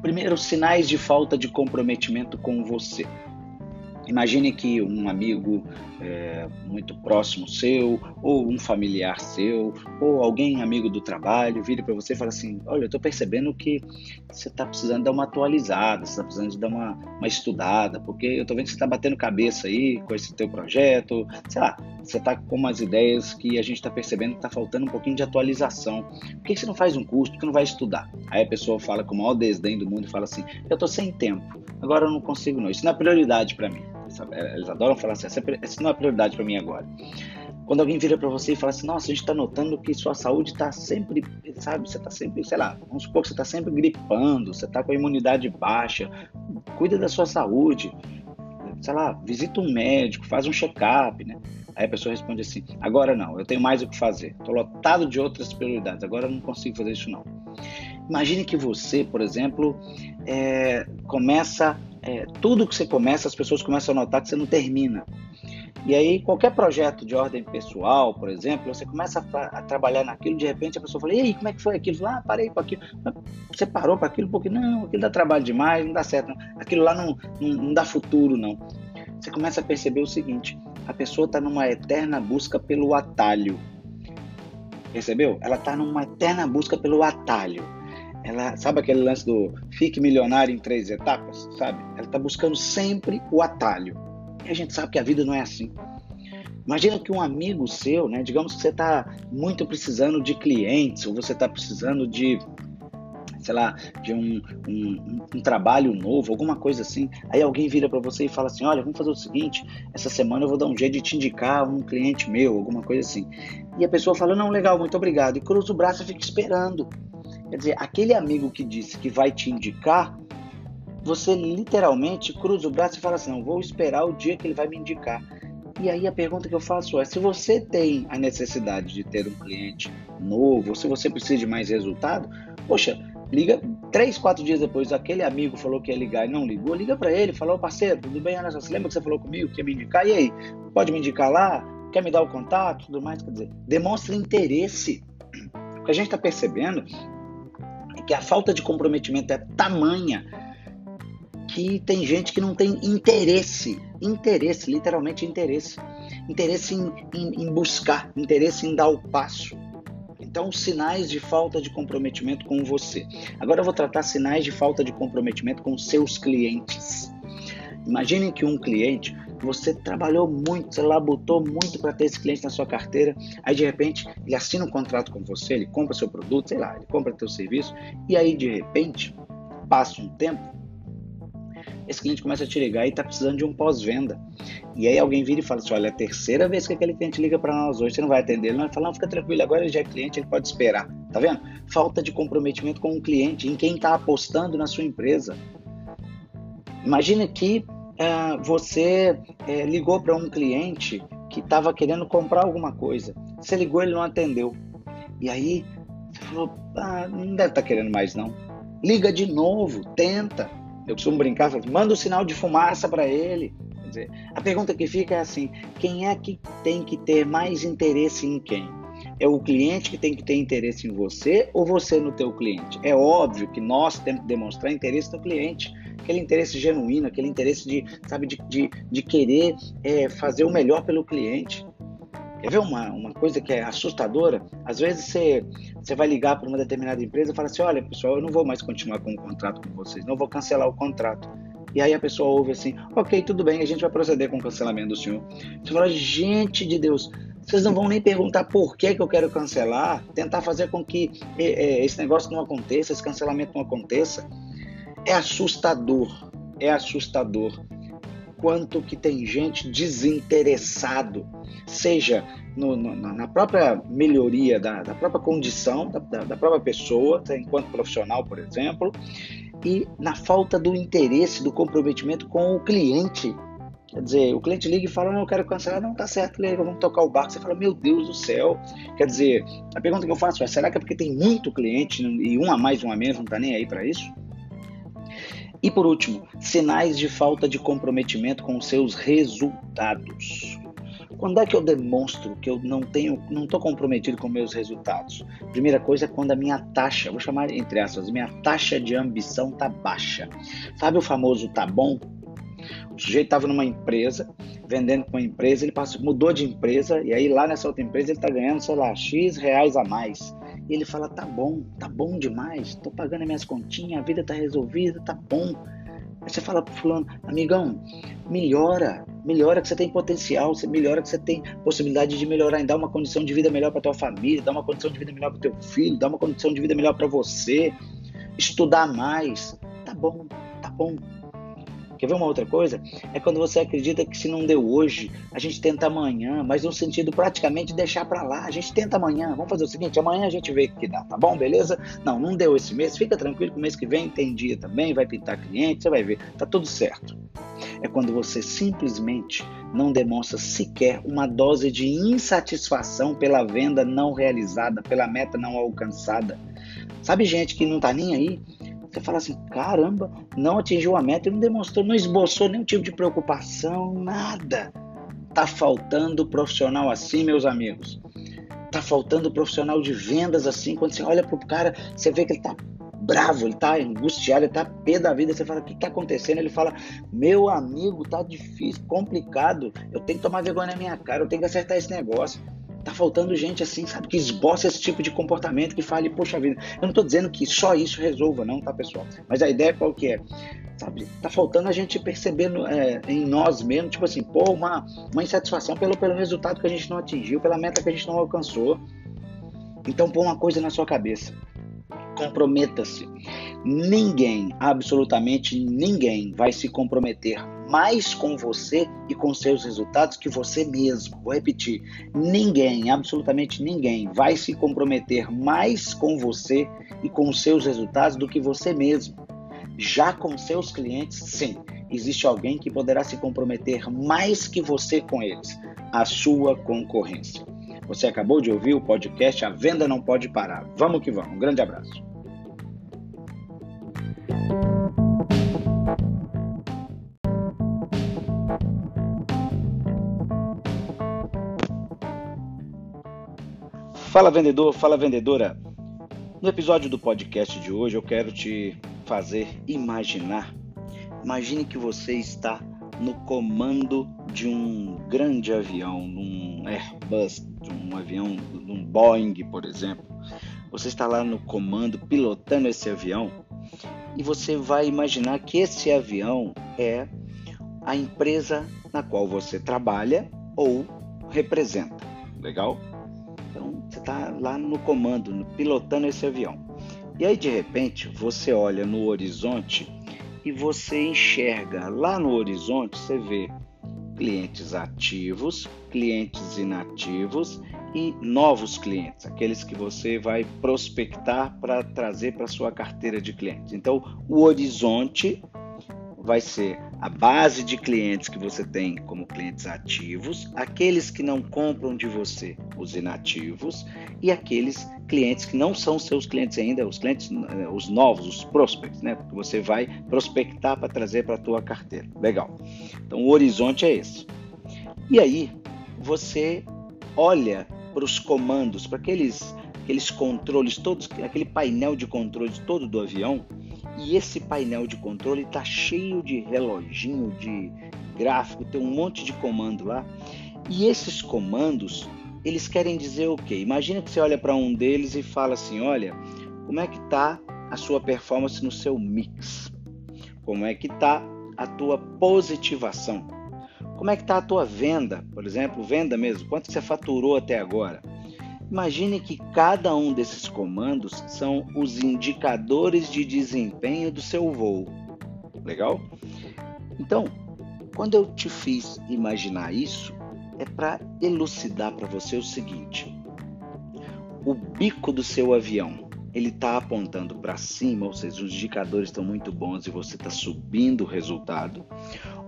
Primeiro, sinais de falta de comprometimento com você. Imagine que um amigo é, muito próximo seu, ou um familiar seu, ou alguém amigo do trabalho, vire para você e fala assim: Olha, eu estou percebendo que você está precisando dar uma atualizada, você está precisando de dar uma, uma estudada, porque eu estou vendo que você está batendo cabeça aí com esse teu projeto, sei lá, você está com umas ideias que a gente está percebendo que está faltando um pouquinho de atualização. Por que você não faz um curso? Por que não vai estudar? Aí a pessoa fala com o maior desdém do mundo e fala assim: Eu estou sem tempo, agora eu não consigo não. Isso não é prioridade para mim. É, eles adoram falar assim, essa não é prioridade para mim agora. Quando alguém vira para você e fala assim, nossa, a gente está notando que sua saúde está sempre, sabe, você está sempre, sei lá, vamos supor que você está sempre gripando, você está com a imunidade baixa, cuida da sua saúde, sei lá, visita um médico, faz um check-up, né? Aí a pessoa responde assim, agora não, eu tenho mais o que fazer, estou lotado de outras prioridades, agora eu não consigo fazer isso não. Imagine que você, por exemplo, é, começa é, tudo que você começa, as pessoas começam a notar que você não termina. E aí, qualquer projeto de ordem pessoal, por exemplo, você começa a, a trabalhar naquilo, de repente a pessoa fala, e aí, como é que foi aquilo? Ah, parei com aquilo. Você parou para aquilo porque, não, aquilo dá trabalho demais, não dá certo. Não. Aquilo lá não, não, não dá futuro, não. Você começa a perceber o seguinte, a pessoa está numa eterna busca pelo atalho. Percebeu? Ela está numa eterna busca pelo atalho ela sabe aquele lance do fique milionário em três etapas, sabe? Ela está buscando sempre o atalho. E a gente sabe que a vida não é assim. Imagina que um amigo seu, né? Digamos que você está muito precisando de clientes ou você está precisando de sei lá, de um, um, um trabalho novo, alguma coisa assim. Aí alguém vira para você e fala assim: olha, vamos fazer o seguinte, essa semana eu vou dar um jeito de te indicar um cliente meu, alguma coisa assim. E a pessoa fala: não, legal, muito obrigado. E cruza o braço e fica esperando. Quer dizer, aquele amigo que disse que vai te indicar, você literalmente cruza o braço e fala assim: não, vou esperar o dia que ele vai me indicar. E aí a pergunta que eu faço é: se você tem a necessidade de ter um cliente novo, se você precisa de mais resultado, poxa, liga três, quatro dias depois, aquele amigo falou que ia ligar e não ligou, liga para ele, falou, parceiro, tudo bem? Só, você lembra que você falou comigo que ia me indicar? E aí, pode me indicar lá? Quer me dar o contato? Tudo mais, quer dizer, demonstra interesse. O que a gente está percebendo que a falta de comprometimento é tamanha que tem gente que não tem interesse, interesse, literalmente interesse, interesse em, em, em buscar, interesse em dar o passo. Então, sinais de falta de comprometimento com você. Agora eu vou tratar sinais de falta de comprometimento com seus clientes. Imaginem que um cliente, você trabalhou muito, você labutou muito para ter esse cliente na sua carteira, aí de repente ele assina um contrato com você, ele compra seu produto, sei lá, ele compra teu serviço, e aí de repente, passa um tempo, esse cliente começa a te ligar e está precisando de um pós-venda. E aí alguém vira e fala assim, olha, é a terceira vez que aquele cliente liga para nós hoje, você não vai atender. Ele vai falar, não, fica tranquilo, agora ele já é cliente, ele pode esperar. Tá vendo? Falta de comprometimento com o cliente, em quem está apostando na sua empresa. Imagina que uh, você uh, ligou para um cliente que estava querendo comprar alguma coisa. Você ligou, ele não atendeu. E aí você falou, ah, não deve estar tá querendo mais não. Liga de novo, tenta. Eu costumo brincar, manda o um sinal de fumaça para ele. Quer dizer, a pergunta que fica é assim: quem é que tem que ter mais interesse em quem? É o cliente que tem que ter interesse em você ou você no teu cliente? É óbvio que nós temos que demonstrar interesse no cliente, aquele interesse genuíno, aquele interesse de, sabe, de, de, de querer é, fazer o melhor pelo cliente. Quer ver uma, uma coisa que é assustadora? Às vezes você, você vai ligar para uma determinada empresa e fala assim: olha, pessoal, eu não vou mais continuar com o contrato com vocês, não vou cancelar o contrato. E aí a pessoa ouve assim: ok, tudo bem, a gente vai proceder com o cancelamento do senhor. Você fala: gente de Deus, vocês não vão nem perguntar por que, que eu quero cancelar, tentar fazer com que é, é, esse negócio não aconteça, esse cancelamento não aconteça. É assustador, é assustador quanto que tem gente desinteressado, seja no, no, na própria melhoria da, da própria condição da, da, própria pessoa, tá, enquanto profissional, por exemplo, e na falta do interesse, do comprometimento com o cliente. Quer dizer, o cliente liga e fala, não, eu quero cancelar, não, tá certo, liga, vamos tocar o barco. Você fala, meu Deus do céu. Quer dizer, a pergunta que eu faço é, será que é porque tem muito cliente e um a mais, um a menos, não tá nem aí para isso? E por último, sinais de falta de comprometimento com seus resultados. Quando é que eu demonstro que eu não tenho, não estou comprometido com meus resultados? Primeira coisa é quando a minha taxa, vou chamar entre aspas, minha taxa de ambição tá baixa. Sabe o famoso tá bom? O sujeito estava numa empresa, vendendo com uma empresa, ele passou, mudou de empresa e aí lá nessa outra empresa ele está ganhando, sei lá, X reais a mais. E ele fala: tá bom, tá bom demais, tô pagando as minhas continhas, a vida tá resolvida, tá bom. Aí você fala pro fulano, amigão, melhora, melhora que você tem potencial, você melhora que você tem possibilidade de melhorar, em dar uma condição de vida melhor para tua família, dar uma condição de vida melhor para teu filho, dar uma condição de vida melhor para você, estudar mais. Tá bom, tá bom, Quer ver uma outra coisa? É quando você acredita que se não deu hoje, a gente tenta amanhã, mas no sentido praticamente deixar para lá. A gente tenta amanhã. Vamos fazer o seguinte: amanhã a gente vê o que dá, tá bom? Beleza? Não, não deu esse mês. Fica tranquilo que o mês que vem tem dia também, vai pintar cliente, você vai ver. Tá tudo certo. É quando você simplesmente não demonstra sequer uma dose de insatisfação pela venda não realizada, pela meta não alcançada. Sabe gente que não tá nem aí? Você fala assim, caramba, não atingiu a meta e não demonstrou, não esboçou nenhum tipo de preocupação, nada. Tá faltando profissional assim, meus amigos. Tá faltando profissional de vendas assim. Quando você olha pro cara, você vê que ele tá bravo, ele tá angustiado, ele tá pé da vida. Você fala, o que tá acontecendo? Ele fala, meu amigo, tá difícil, complicado. Eu tenho que tomar vergonha na minha cara, eu tenho que acertar esse negócio. Tá faltando gente assim, sabe, que esboça esse tipo de comportamento, que fale, poxa vida, eu não tô dizendo que só isso resolva, não, tá, pessoal? Mas a ideia qual que é? Sabe, tá faltando a gente perceber é, em nós mesmos, tipo assim, pô, uma, uma insatisfação pelo, pelo resultado que a gente não atingiu, pela meta que a gente não alcançou. Então, pô uma coisa na sua cabeça. Comprometa-se. Ninguém, absolutamente ninguém, vai se comprometer mais com você e com seus resultados que você mesmo. Vou repetir: ninguém, absolutamente ninguém, vai se comprometer mais com você e com seus resultados do que você mesmo. Já com seus clientes, sim, existe alguém que poderá se comprometer mais que você com eles, a sua concorrência. Você acabou de ouvir o podcast A Venda Não Pode Parar. Vamos que vamos. Um grande abraço. Fala vendedor, fala vendedora. No episódio do podcast de hoje eu quero te fazer imaginar. Imagine que você está no comando de um grande avião, num Airbus, um avião, num Boeing, por exemplo. Você está lá no comando, pilotando esse avião, e você vai imaginar que esse avião é a empresa na qual você trabalha ou representa. Legal? Você está lá no comando, pilotando esse avião. E aí de repente você olha no horizonte e você enxerga lá no horizonte, você vê clientes ativos, clientes inativos e novos clientes, aqueles que você vai prospectar para trazer para sua carteira de clientes. Então, o horizonte vai ser a base de clientes que você tem como clientes ativos, aqueles que não compram de você, os inativos, e aqueles clientes que não são seus clientes ainda, os clientes, eh, os novos, os prospects, né? Que você vai prospectar para trazer para a tua carteira. Legal. Então o horizonte é esse. E aí você olha para os comandos, para aqueles aqueles controles todos, aquele painel de controles todo do avião e esse painel de controle está cheio de reloginho, de gráfico, tem um monte de comando lá. E esses comandos, eles querem dizer o quê? Imagina que você olha para um deles e fala assim: olha, como é que está a sua performance no seu mix? Como é que está a tua positivação? Como é que está a tua venda? Por exemplo, venda mesmo. Quanto você faturou até agora? Imagine que cada um desses comandos são os indicadores de desempenho do seu voo. Legal? Então, quando eu te fiz imaginar isso, é para elucidar para você o seguinte: o bico do seu avião ele está apontando para cima, ou seja, os indicadores estão muito bons e você está subindo o resultado,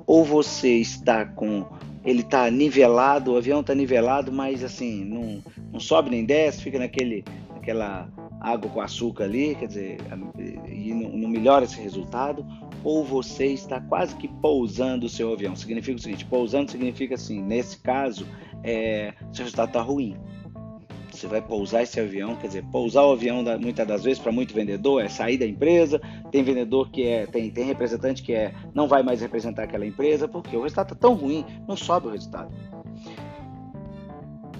ou você está com ele está nivelado, o avião está nivelado, mas assim, não, não sobe nem desce, fica naquele, naquela água com açúcar ali, quer dizer, e não, não melhora esse resultado, ou você está quase que pousando o seu avião. Significa o seguinte, pousando significa assim, nesse caso, é, seu resultado está ruim você vai pousar esse avião, quer dizer, pousar o avião muitas das vezes para muito vendedor é sair da empresa, tem vendedor que é, tem, tem representante que é não vai mais representar aquela empresa, porque o resultado está tão ruim, não sobe o resultado.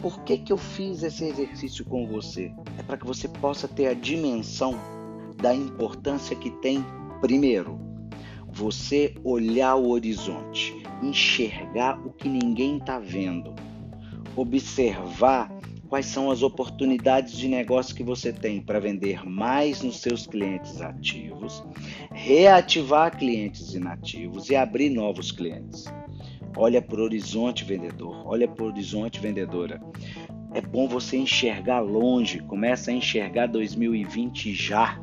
Por que, que eu fiz esse exercício com você? É para que você possa ter a dimensão da importância que tem, primeiro, você olhar o horizonte, enxergar o que ninguém está vendo, observar quais são as oportunidades de negócio que você tem para vender mais nos seus clientes ativos, reativar clientes inativos e abrir novos clientes. Olha para o horizonte, vendedor. Olha para o horizonte, vendedora. É bom você enxergar longe. Começa a enxergar 2020 já.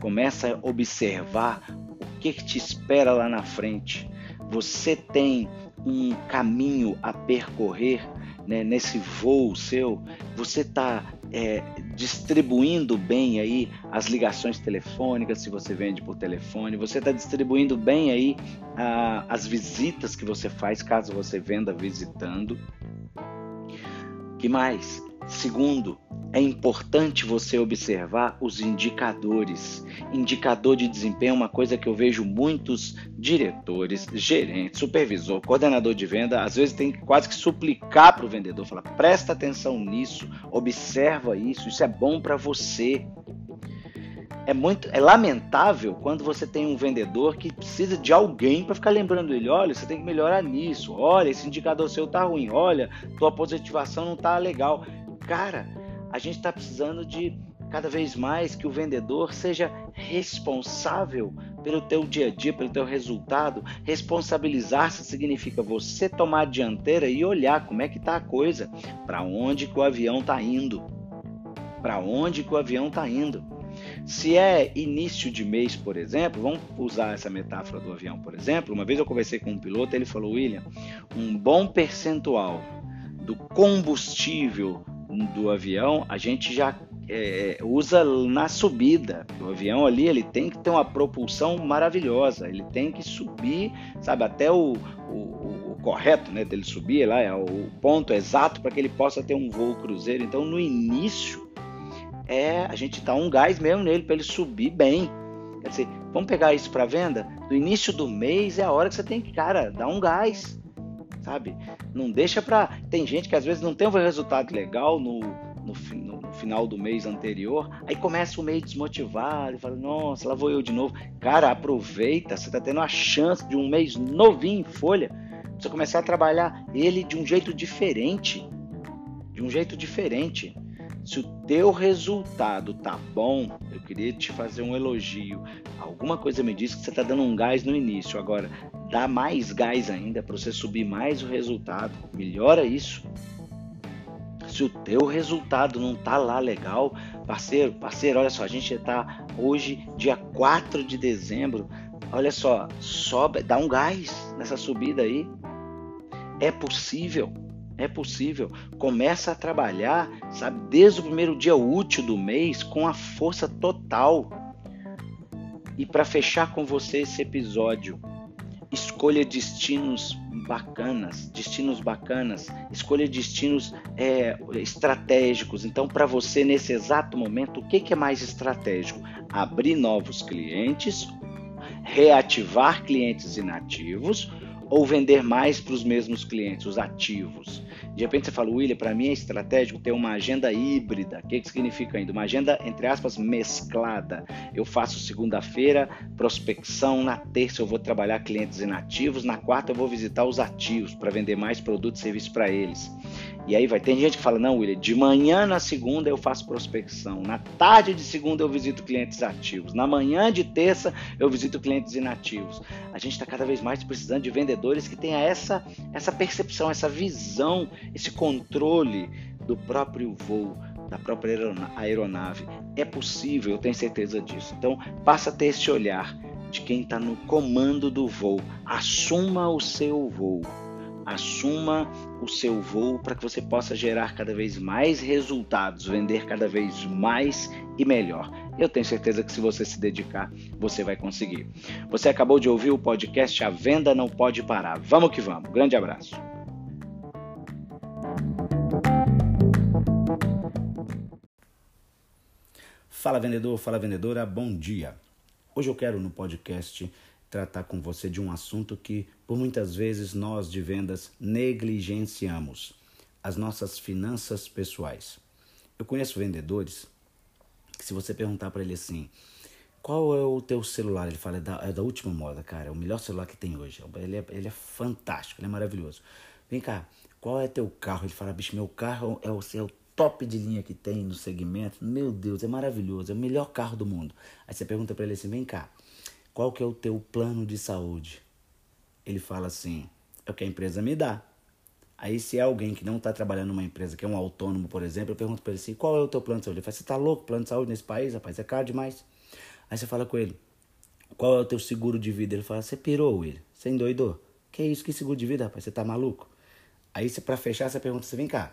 Começa a observar o que, que te espera lá na frente. Você tem um caminho a percorrer né, nesse voo seu, você está é, distribuindo bem aí as ligações telefônicas, se você vende por telefone, você está distribuindo bem aí a, as visitas que você faz, caso você venda visitando. que mais? Segundo, é importante você observar os indicadores. Indicador de desempenho é uma coisa que eu vejo muitos diretores, gerentes, supervisor, coordenador de venda, às vezes tem quase que suplicar para o vendedor, falar: presta atenção nisso, observa isso, isso é bom para você. É muito, é lamentável quando você tem um vendedor que precisa de alguém para ficar lembrando ele, olha, você tem que melhorar nisso, olha, esse indicador seu tá ruim, olha, tua positivação não tá legal. Cara, a gente está precisando de cada vez mais que o vendedor seja responsável pelo teu dia a dia, pelo teu resultado. Responsabilizar-se significa você tomar a dianteira e olhar como é que está a coisa, para onde que o avião está indo, para onde que o avião está indo. Se é início de mês, por exemplo, vamos usar essa metáfora do avião, por exemplo. Uma vez eu conversei com um piloto, ele falou: William, um bom percentual do combustível do avião a gente já é, usa na subida. O avião ali ele tem que ter uma propulsão maravilhosa, ele tem que subir, sabe, até o, o, o correto, né, dele subir lá, é o ponto exato para que ele possa ter um voo cruzeiro. Então, no início, é a gente dá um gás mesmo nele para ele subir bem. Quer dizer, vamos pegar isso para venda? No início do mês é a hora que você tem que, cara, dar um gás, sabe? Não deixa para. Tem gente que às vezes não tem um resultado legal no, no, no, final do mês anterior, aí começa o mês desmotivado e fala: Nossa, lá vou eu de novo. Cara, aproveita, você está tendo a chance de um mês novinho em folha, você começar a trabalhar ele de um jeito diferente. De um jeito diferente. Se o teu resultado tá bom, eu queria te fazer um elogio. Alguma coisa me diz que você está dando um gás no início. Agora, dá mais gás ainda para você subir mais o resultado. Melhora isso. Se o teu resultado não tá lá legal, parceiro, parceiro, olha só, a gente está hoje, dia 4 de dezembro. Olha só, sobe, dá um gás nessa subida aí. É possível. É possível. Começa a trabalhar, sabe, desde o primeiro dia útil do mês com a força total. E para fechar com você esse episódio, escolha destinos bacanas, destinos bacanas, escolha destinos é, estratégicos. Então, para você nesse exato momento, o que, que é mais estratégico? Abrir novos clientes, reativar clientes inativos ou vender mais para os mesmos clientes, os ativos. De repente você fala, William, para mim é estratégico ter uma agenda híbrida. O que, que significa ainda? Uma agenda, entre aspas, mesclada. Eu faço segunda-feira prospecção, na terça eu vou trabalhar clientes inativos, na quarta eu vou visitar os ativos para vender mais produtos e serviços para eles. E aí vai, tem gente que fala, não, William, de manhã na segunda eu faço prospecção, na tarde de segunda eu visito clientes ativos, na manhã de terça eu visito clientes inativos. A gente está cada vez mais precisando de vendedores que tenham essa, essa percepção, essa visão, esse controle do próprio voo, da própria aeronave. É possível, eu tenho certeza disso. Então, passa a ter esse olhar de quem está no comando do voo. Assuma o seu voo assuma o seu voo para que você possa gerar cada vez mais resultados, vender cada vez mais e melhor. Eu tenho certeza que se você se dedicar, você vai conseguir. Você acabou de ouvir o podcast A Venda Não Pode Parar. Vamos que vamos. Grande abraço. Fala vendedor, fala vendedora, bom dia. Hoje eu quero no podcast tratar com você de um assunto que, por muitas vezes, nós de vendas negligenciamos: as nossas finanças pessoais. Eu conheço vendedores que, se você perguntar para ele assim, qual é o teu celular? Ele fala, é da, é da última moda, cara, é o melhor celular que tem hoje. Ele é, ele é fantástico, ele é maravilhoso. Vem cá, qual é teu carro? Ele fala, bicho, meu carro é o, é o top de linha que tem no segmento. Meu Deus, é maravilhoso, é o melhor carro do mundo. Aí você pergunta para ele assim, vem cá, qual que é o teu plano de saúde? Ele fala assim: é o que a empresa me dá. Aí, se é alguém que não está trabalhando numa empresa, que é um autônomo, por exemplo, eu pergunto para ele assim: qual é o teu plano de saúde? Ele fala: você está louco? Plano de saúde nesse país, rapaz, é caro demais. Aí você fala com ele: qual é o teu seguro de vida? Ele fala: você pirou, ele, você endoidou. Que isso, que seguro de vida, rapaz? Você tá maluco? Aí, para fechar, você pergunta assim: vem cá,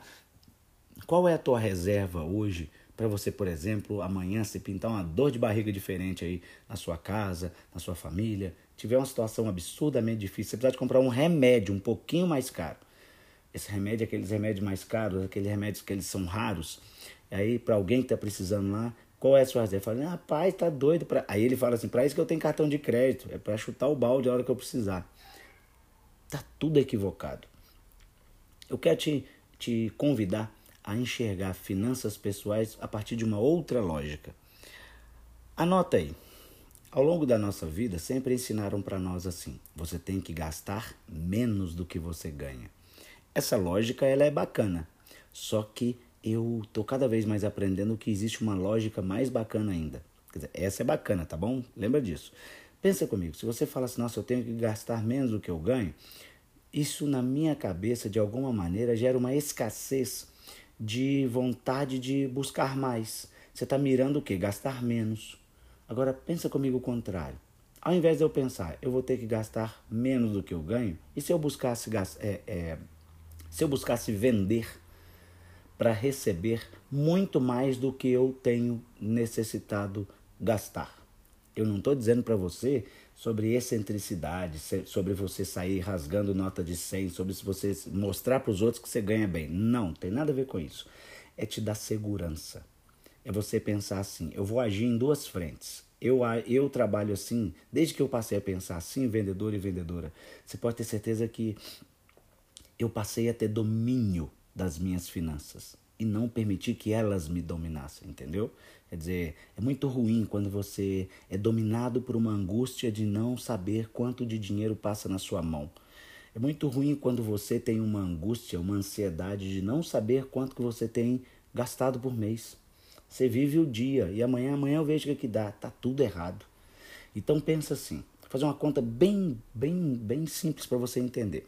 qual é a tua reserva hoje para você, por exemplo, amanhã se pintar uma dor de barriga diferente aí na sua casa, na sua família, tiver uma situação absurdamente difícil, você precisa de comprar um remédio um pouquinho mais caro. Esse remédio, aqueles remédios mais caros, aqueles remédios que eles são raros. Aí, para alguém que está precisando lá, qual é a sua reserva? Fala, rapaz, tá doido. Pra... Aí ele fala assim: para isso que eu tenho cartão de crédito, é para chutar o balde a hora que eu precisar. Tá tudo equivocado. Eu quero te, te convidar a enxergar finanças pessoais a partir de uma outra lógica. Anota aí. Ao longo da nossa vida, sempre ensinaram para nós assim: você tem que gastar menos do que você ganha. Essa lógica ela é bacana, só que eu tô cada vez mais aprendendo que existe uma lógica mais bacana ainda. Quer dizer, essa é bacana, tá bom? Lembra disso. Pensa comigo, se você fala assim, nossa, eu tenho que gastar menos do que eu ganho, isso na minha cabeça, de alguma maneira, gera uma escassez de vontade de buscar mais. Você está mirando o quê? Gastar menos. Agora, pensa comigo o contrário. Ao invés de eu pensar, eu vou ter que gastar menos do que eu ganho, e se eu buscasse, é, é, se eu buscasse vender para receber muito mais do que eu tenho necessitado gastar? Eu não estou dizendo para você sobre excentricidade, sobre você sair rasgando nota de 100, sobre se você mostrar para os outros que você ganha bem. Não, tem nada a ver com isso. É te dar segurança. É você pensar assim: eu vou agir em duas frentes. Eu, eu trabalho assim, desde que eu passei a pensar assim, vendedor e vendedora. Você pode ter certeza que eu passei a ter domínio das minhas finanças e não permitir que elas me dominassem, entendeu? Quer dizer, é muito ruim quando você é dominado por uma angústia de não saber quanto de dinheiro passa na sua mão. É muito ruim quando você tem uma angústia, uma ansiedade de não saber quanto que você tem gastado por mês. Você vive o dia e amanhã, amanhã eu vejo o que, é que dá. Tá tudo errado. Então pensa assim, vou fazer uma conta bem, bem, bem simples para você entender.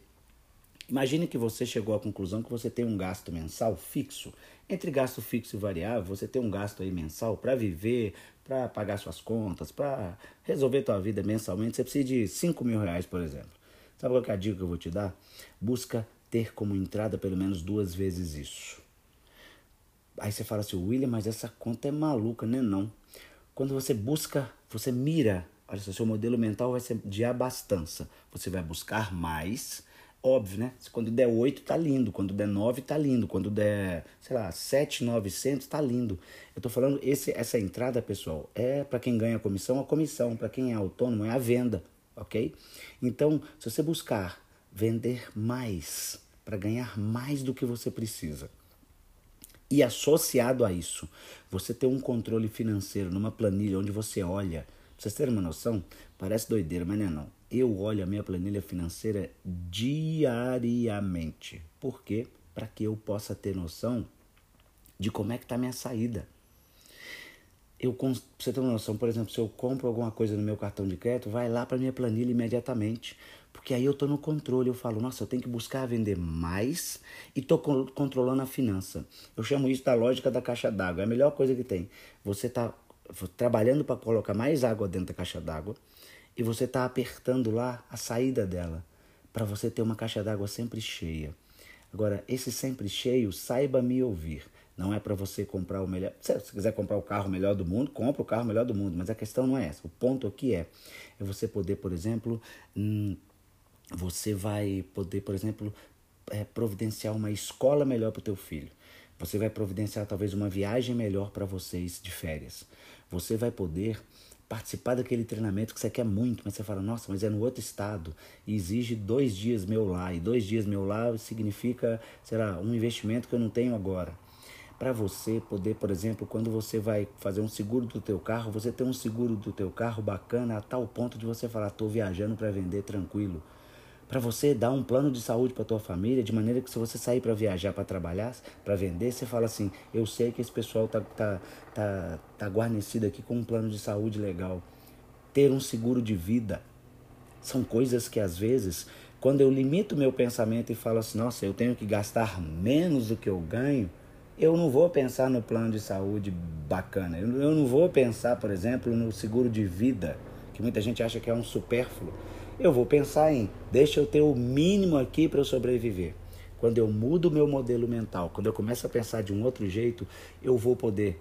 Imagine que você chegou à conclusão que você tem um gasto mensal fixo. Entre gasto fixo e variável, você tem um gasto aí mensal para viver, para pagar suas contas, para resolver tua vida mensalmente. Você precisa de 5 mil reais, por exemplo. Sabe qual é a dica que eu vou te dar? Busca ter como entrada pelo menos duas vezes isso. Aí você fala assim, William, mas essa conta é maluca, né? Não. Quando você busca, você mira, olha só, seu modelo mental vai ser de abastança. Você vai buscar mais Óbvio, né? Quando der 8 tá lindo, quando der 9 tá lindo, quando der, sei lá, 7, 900 tá lindo. Eu tô falando esse essa entrada, pessoal, é para quem ganha comissão, a comissão, para quem é autônomo é a venda, OK? Então, se você buscar vender mais para ganhar mais do que você precisa, e associado a isso, você ter um controle financeiro numa planilha onde você olha, pra vocês terem uma noção, parece doideira, mas não é não eu olho a minha planilha financeira diariamente. Por quê? Para que eu possa ter noção de como é que está a minha saída. Eu, pra você ter uma noção, por exemplo, se eu compro alguma coisa no meu cartão de crédito, vai lá para minha planilha imediatamente. Porque aí eu estou no controle, eu falo, nossa, eu tenho que buscar vender mais e estou controlando a finança. Eu chamo isso da lógica da caixa d'água. É a melhor coisa que tem. Você está trabalhando para colocar mais água dentro da caixa d'água e você está apertando lá a saída dela para você ter uma caixa d'água sempre cheia. Agora, esse sempre cheio, saiba me ouvir. Não é para você comprar o melhor. Se você quiser comprar o carro melhor do mundo, compra o carro melhor do mundo. Mas a questão não é essa. O ponto aqui é, é você poder, por exemplo, hum, você vai poder, por exemplo, é, providenciar uma escola melhor para o teu filho. Você vai providenciar talvez uma viagem melhor para vocês de férias. Você vai poder participar daquele treinamento que você quer muito, mas você fala, nossa, mas é no outro estado e exige dois dias meu lá, e dois dias meu lá significa, sei lá, um investimento que eu não tenho agora. Para você poder, por exemplo, quando você vai fazer um seguro do teu carro, você ter um seguro do teu carro bacana a tal ponto de você falar, estou viajando para vender tranquilo para você dar um plano de saúde para tua família, de maneira que se você sair para viajar, para trabalhar, para vender, você fala assim: eu sei que esse pessoal tá, tá, tá, tá guarnecido aqui com um plano de saúde legal. Ter um seguro de vida são coisas que às vezes, quando eu limito meu pensamento e falo assim: nossa, eu tenho que gastar menos do que eu ganho, eu não vou pensar no plano de saúde bacana. Eu não vou pensar, por exemplo, no seguro de vida, que muita gente acha que é um supérfluo eu vou pensar em deixa eu ter o mínimo aqui para eu sobreviver. Quando eu mudo o meu modelo mental, quando eu começo a pensar de um outro jeito, eu vou poder.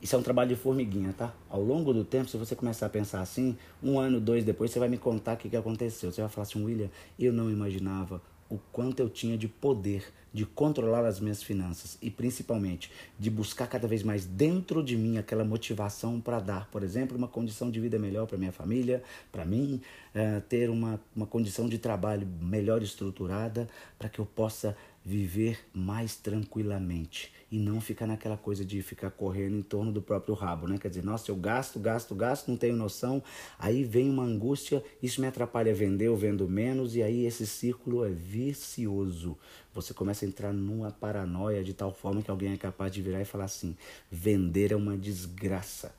Isso é um trabalho de formiguinha, tá? Ao longo do tempo, se você começar a pensar assim, um ano, dois depois, você vai me contar o que, que aconteceu. Você vai falar assim, William, eu não imaginava o quanto eu tinha de poder de controlar as minhas finanças e principalmente de buscar cada vez mais dentro de mim aquela motivação para dar, por exemplo, uma condição de vida melhor para minha família, para mim, é, ter uma, uma condição de trabalho melhor estruturada para que eu possa viver mais tranquilamente e não ficar naquela coisa de ficar correndo em torno do próprio rabo, né? Quer dizer, nossa, eu gasto, gasto, gasto, não tenho noção, aí vem uma angústia, isso me atrapalha vender, eu vendo menos e aí esse círculo é vicioso. Você começa a entrar numa paranoia de tal forma que alguém é capaz de virar e falar assim: vender é uma desgraça,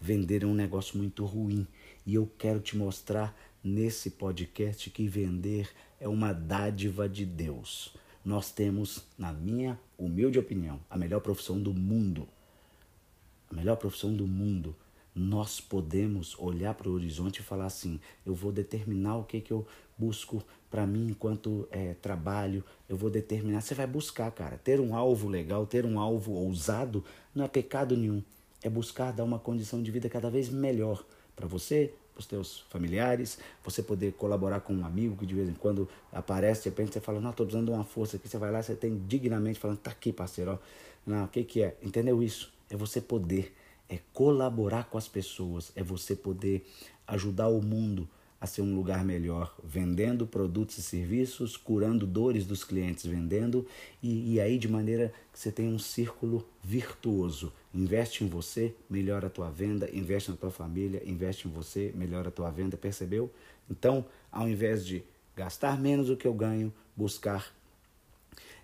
vender é um negócio muito ruim. E eu quero te mostrar nesse podcast que vender é uma dádiva de Deus nós temos, na minha humilde opinião, a melhor profissão do mundo. A melhor profissão do mundo. Nós podemos olhar para o horizonte e falar assim: eu vou determinar o que, que eu busco para mim enquanto é, trabalho, eu vou determinar. Você vai buscar, cara. Ter um alvo legal, ter um alvo ousado, não é pecado nenhum. É buscar dar uma condição de vida cada vez melhor para você, para os teus familiares, você poder colaborar com um amigo que de vez em quando aparece, de repente você fala, não, estou precisando de uma força aqui, você vai lá, você tem dignamente falando, tá aqui, parceiro. Não, o que que é? Entendeu isso? É você poder, é colaborar com as pessoas, é você poder ajudar o mundo, a ser um lugar melhor, vendendo produtos e serviços, curando dores dos clientes vendendo, e, e aí de maneira que você tem um círculo virtuoso. Investe em você, melhora a tua venda, investe na tua família, investe em você, melhora a tua venda, percebeu? Então, ao invés de gastar menos do que eu ganho, buscar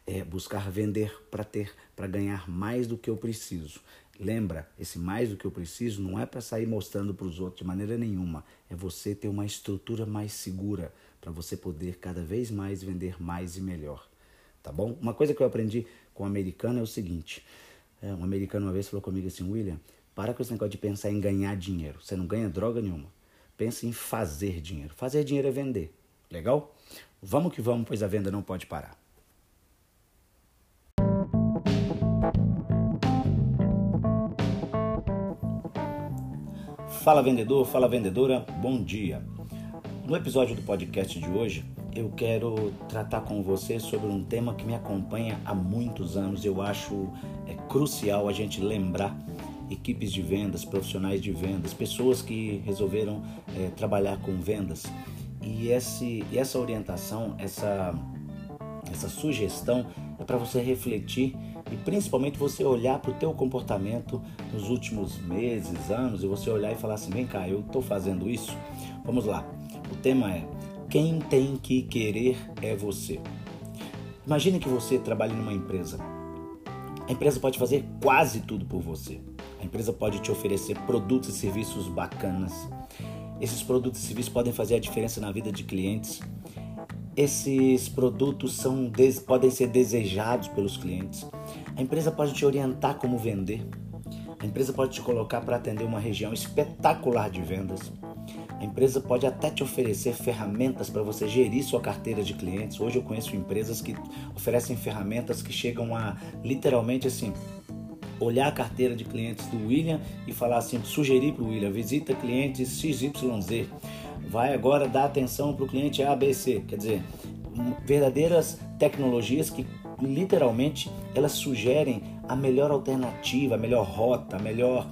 é, buscar vender para ter, para ganhar mais do que eu preciso. Lembra, esse mais do que eu preciso não é para sair mostrando para os outros de maneira nenhuma. É você ter uma estrutura mais segura para você poder cada vez mais vender mais e melhor. Tá bom? Uma coisa que eu aprendi com o americano é o seguinte: é, um americano uma vez falou comigo assim, William, para com esse negócio de pensar em ganhar dinheiro. Você não ganha droga nenhuma. Pensa em fazer dinheiro. Fazer dinheiro é vender. Legal? Vamos que vamos, pois a venda não pode parar. Fala vendedor, fala vendedora, bom dia. No episódio do podcast de hoje, eu quero tratar com você sobre um tema que me acompanha há muitos anos. Eu acho é crucial a gente lembrar equipes de vendas, profissionais de vendas, pessoas que resolveram é, trabalhar com vendas. E, esse, essa orientação, essa, essa sugestão é para você refletir e principalmente você olhar para o teu comportamento nos últimos meses, anos, e você olhar e falar assim, vem cá, eu estou fazendo isso. Vamos lá. O tema é quem tem que querer é você. Imagine que você trabalhe numa empresa. A empresa pode fazer quase tudo por você. A empresa pode te oferecer produtos e serviços bacanas. Esses produtos e serviços podem fazer a diferença na vida de clientes. Esses produtos são, podem ser desejados pelos clientes. A empresa pode te orientar como vender. A empresa pode te colocar para atender uma região espetacular de vendas. A empresa pode até te oferecer ferramentas para você gerir sua carteira de clientes. Hoje eu conheço empresas que oferecem ferramentas que chegam a literalmente assim olhar a carteira de clientes do William e falar assim, sugerir para o William, visita clientes XYZ, vai agora dar atenção para o cliente ABC, quer dizer, verdadeiras tecnologias que literalmente elas sugerem a melhor alternativa, a melhor rota, a melhor,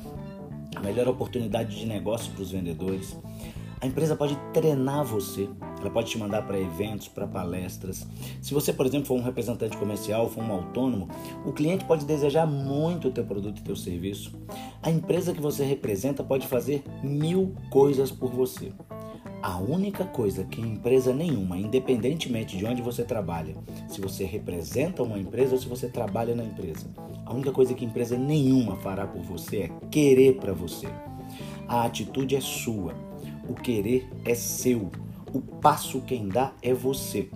a melhor oportunidade de negócio para os vendedores. A empresa pode treinar você, ela pode te mandar para eventos, para palestras. Se você, por exemplo, for um representante comercial, for um autônomo, o cliente pode desejar muito o teu produto e teu serviço. A empresa que você representa pode fazer mil coisas por você. A única coisa que empresa nenhuma, independentemente de onde você trabalha, se você representa uma empresa ou se você trabalha na empresa, a única coisa que empresa nenhuma fará por você é querer para você. A atitude é sua, o querer é seu, o passo quem dá é você.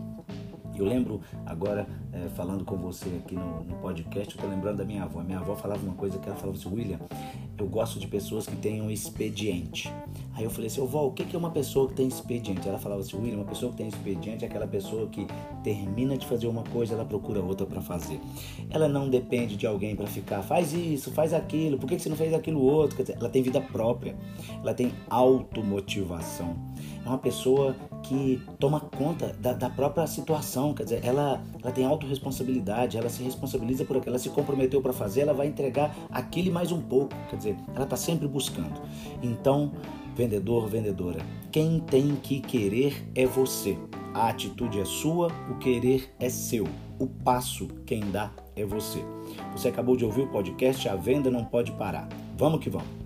Eu lembro agora, é, falando com você aqui no, no podcast, eu tô lembrando da minha avó. Minha avó falava uma coisa que ela falava assim, William, eu gosto de pessoas que tenham expediente. Aí eu falei assim, vó, o que é uma pessoa que tem expediente? Ela falava assim, William, uma pessoa que tem expediente é aquela pessoa que termina de fazer uma coisa, ela procura outra para fazer. Ela não depende de alguém para ficar, faz isso, faz aquilo, por que você não fez aquilo outro? Quer dizer, ela tem vida própria, ela tem automotivação. É uma pessoa que toma conta da, da própria situação, quer dizer, ela, ela tem autorresponsabilidade, ela se responsabiliza por aquilo, ela se comprometeu para fazer, ela vai entregar aquilo e mais um pouco, quer dizer, ela está sempre buscando. Então, vendedor, vendedora, quem tem que querer é você. A atitude é sua, o querer é seu. O passo quem dá é você. Você acabou de ouvir o podcast A Venda Não Pode Parar. Vamos que vamos.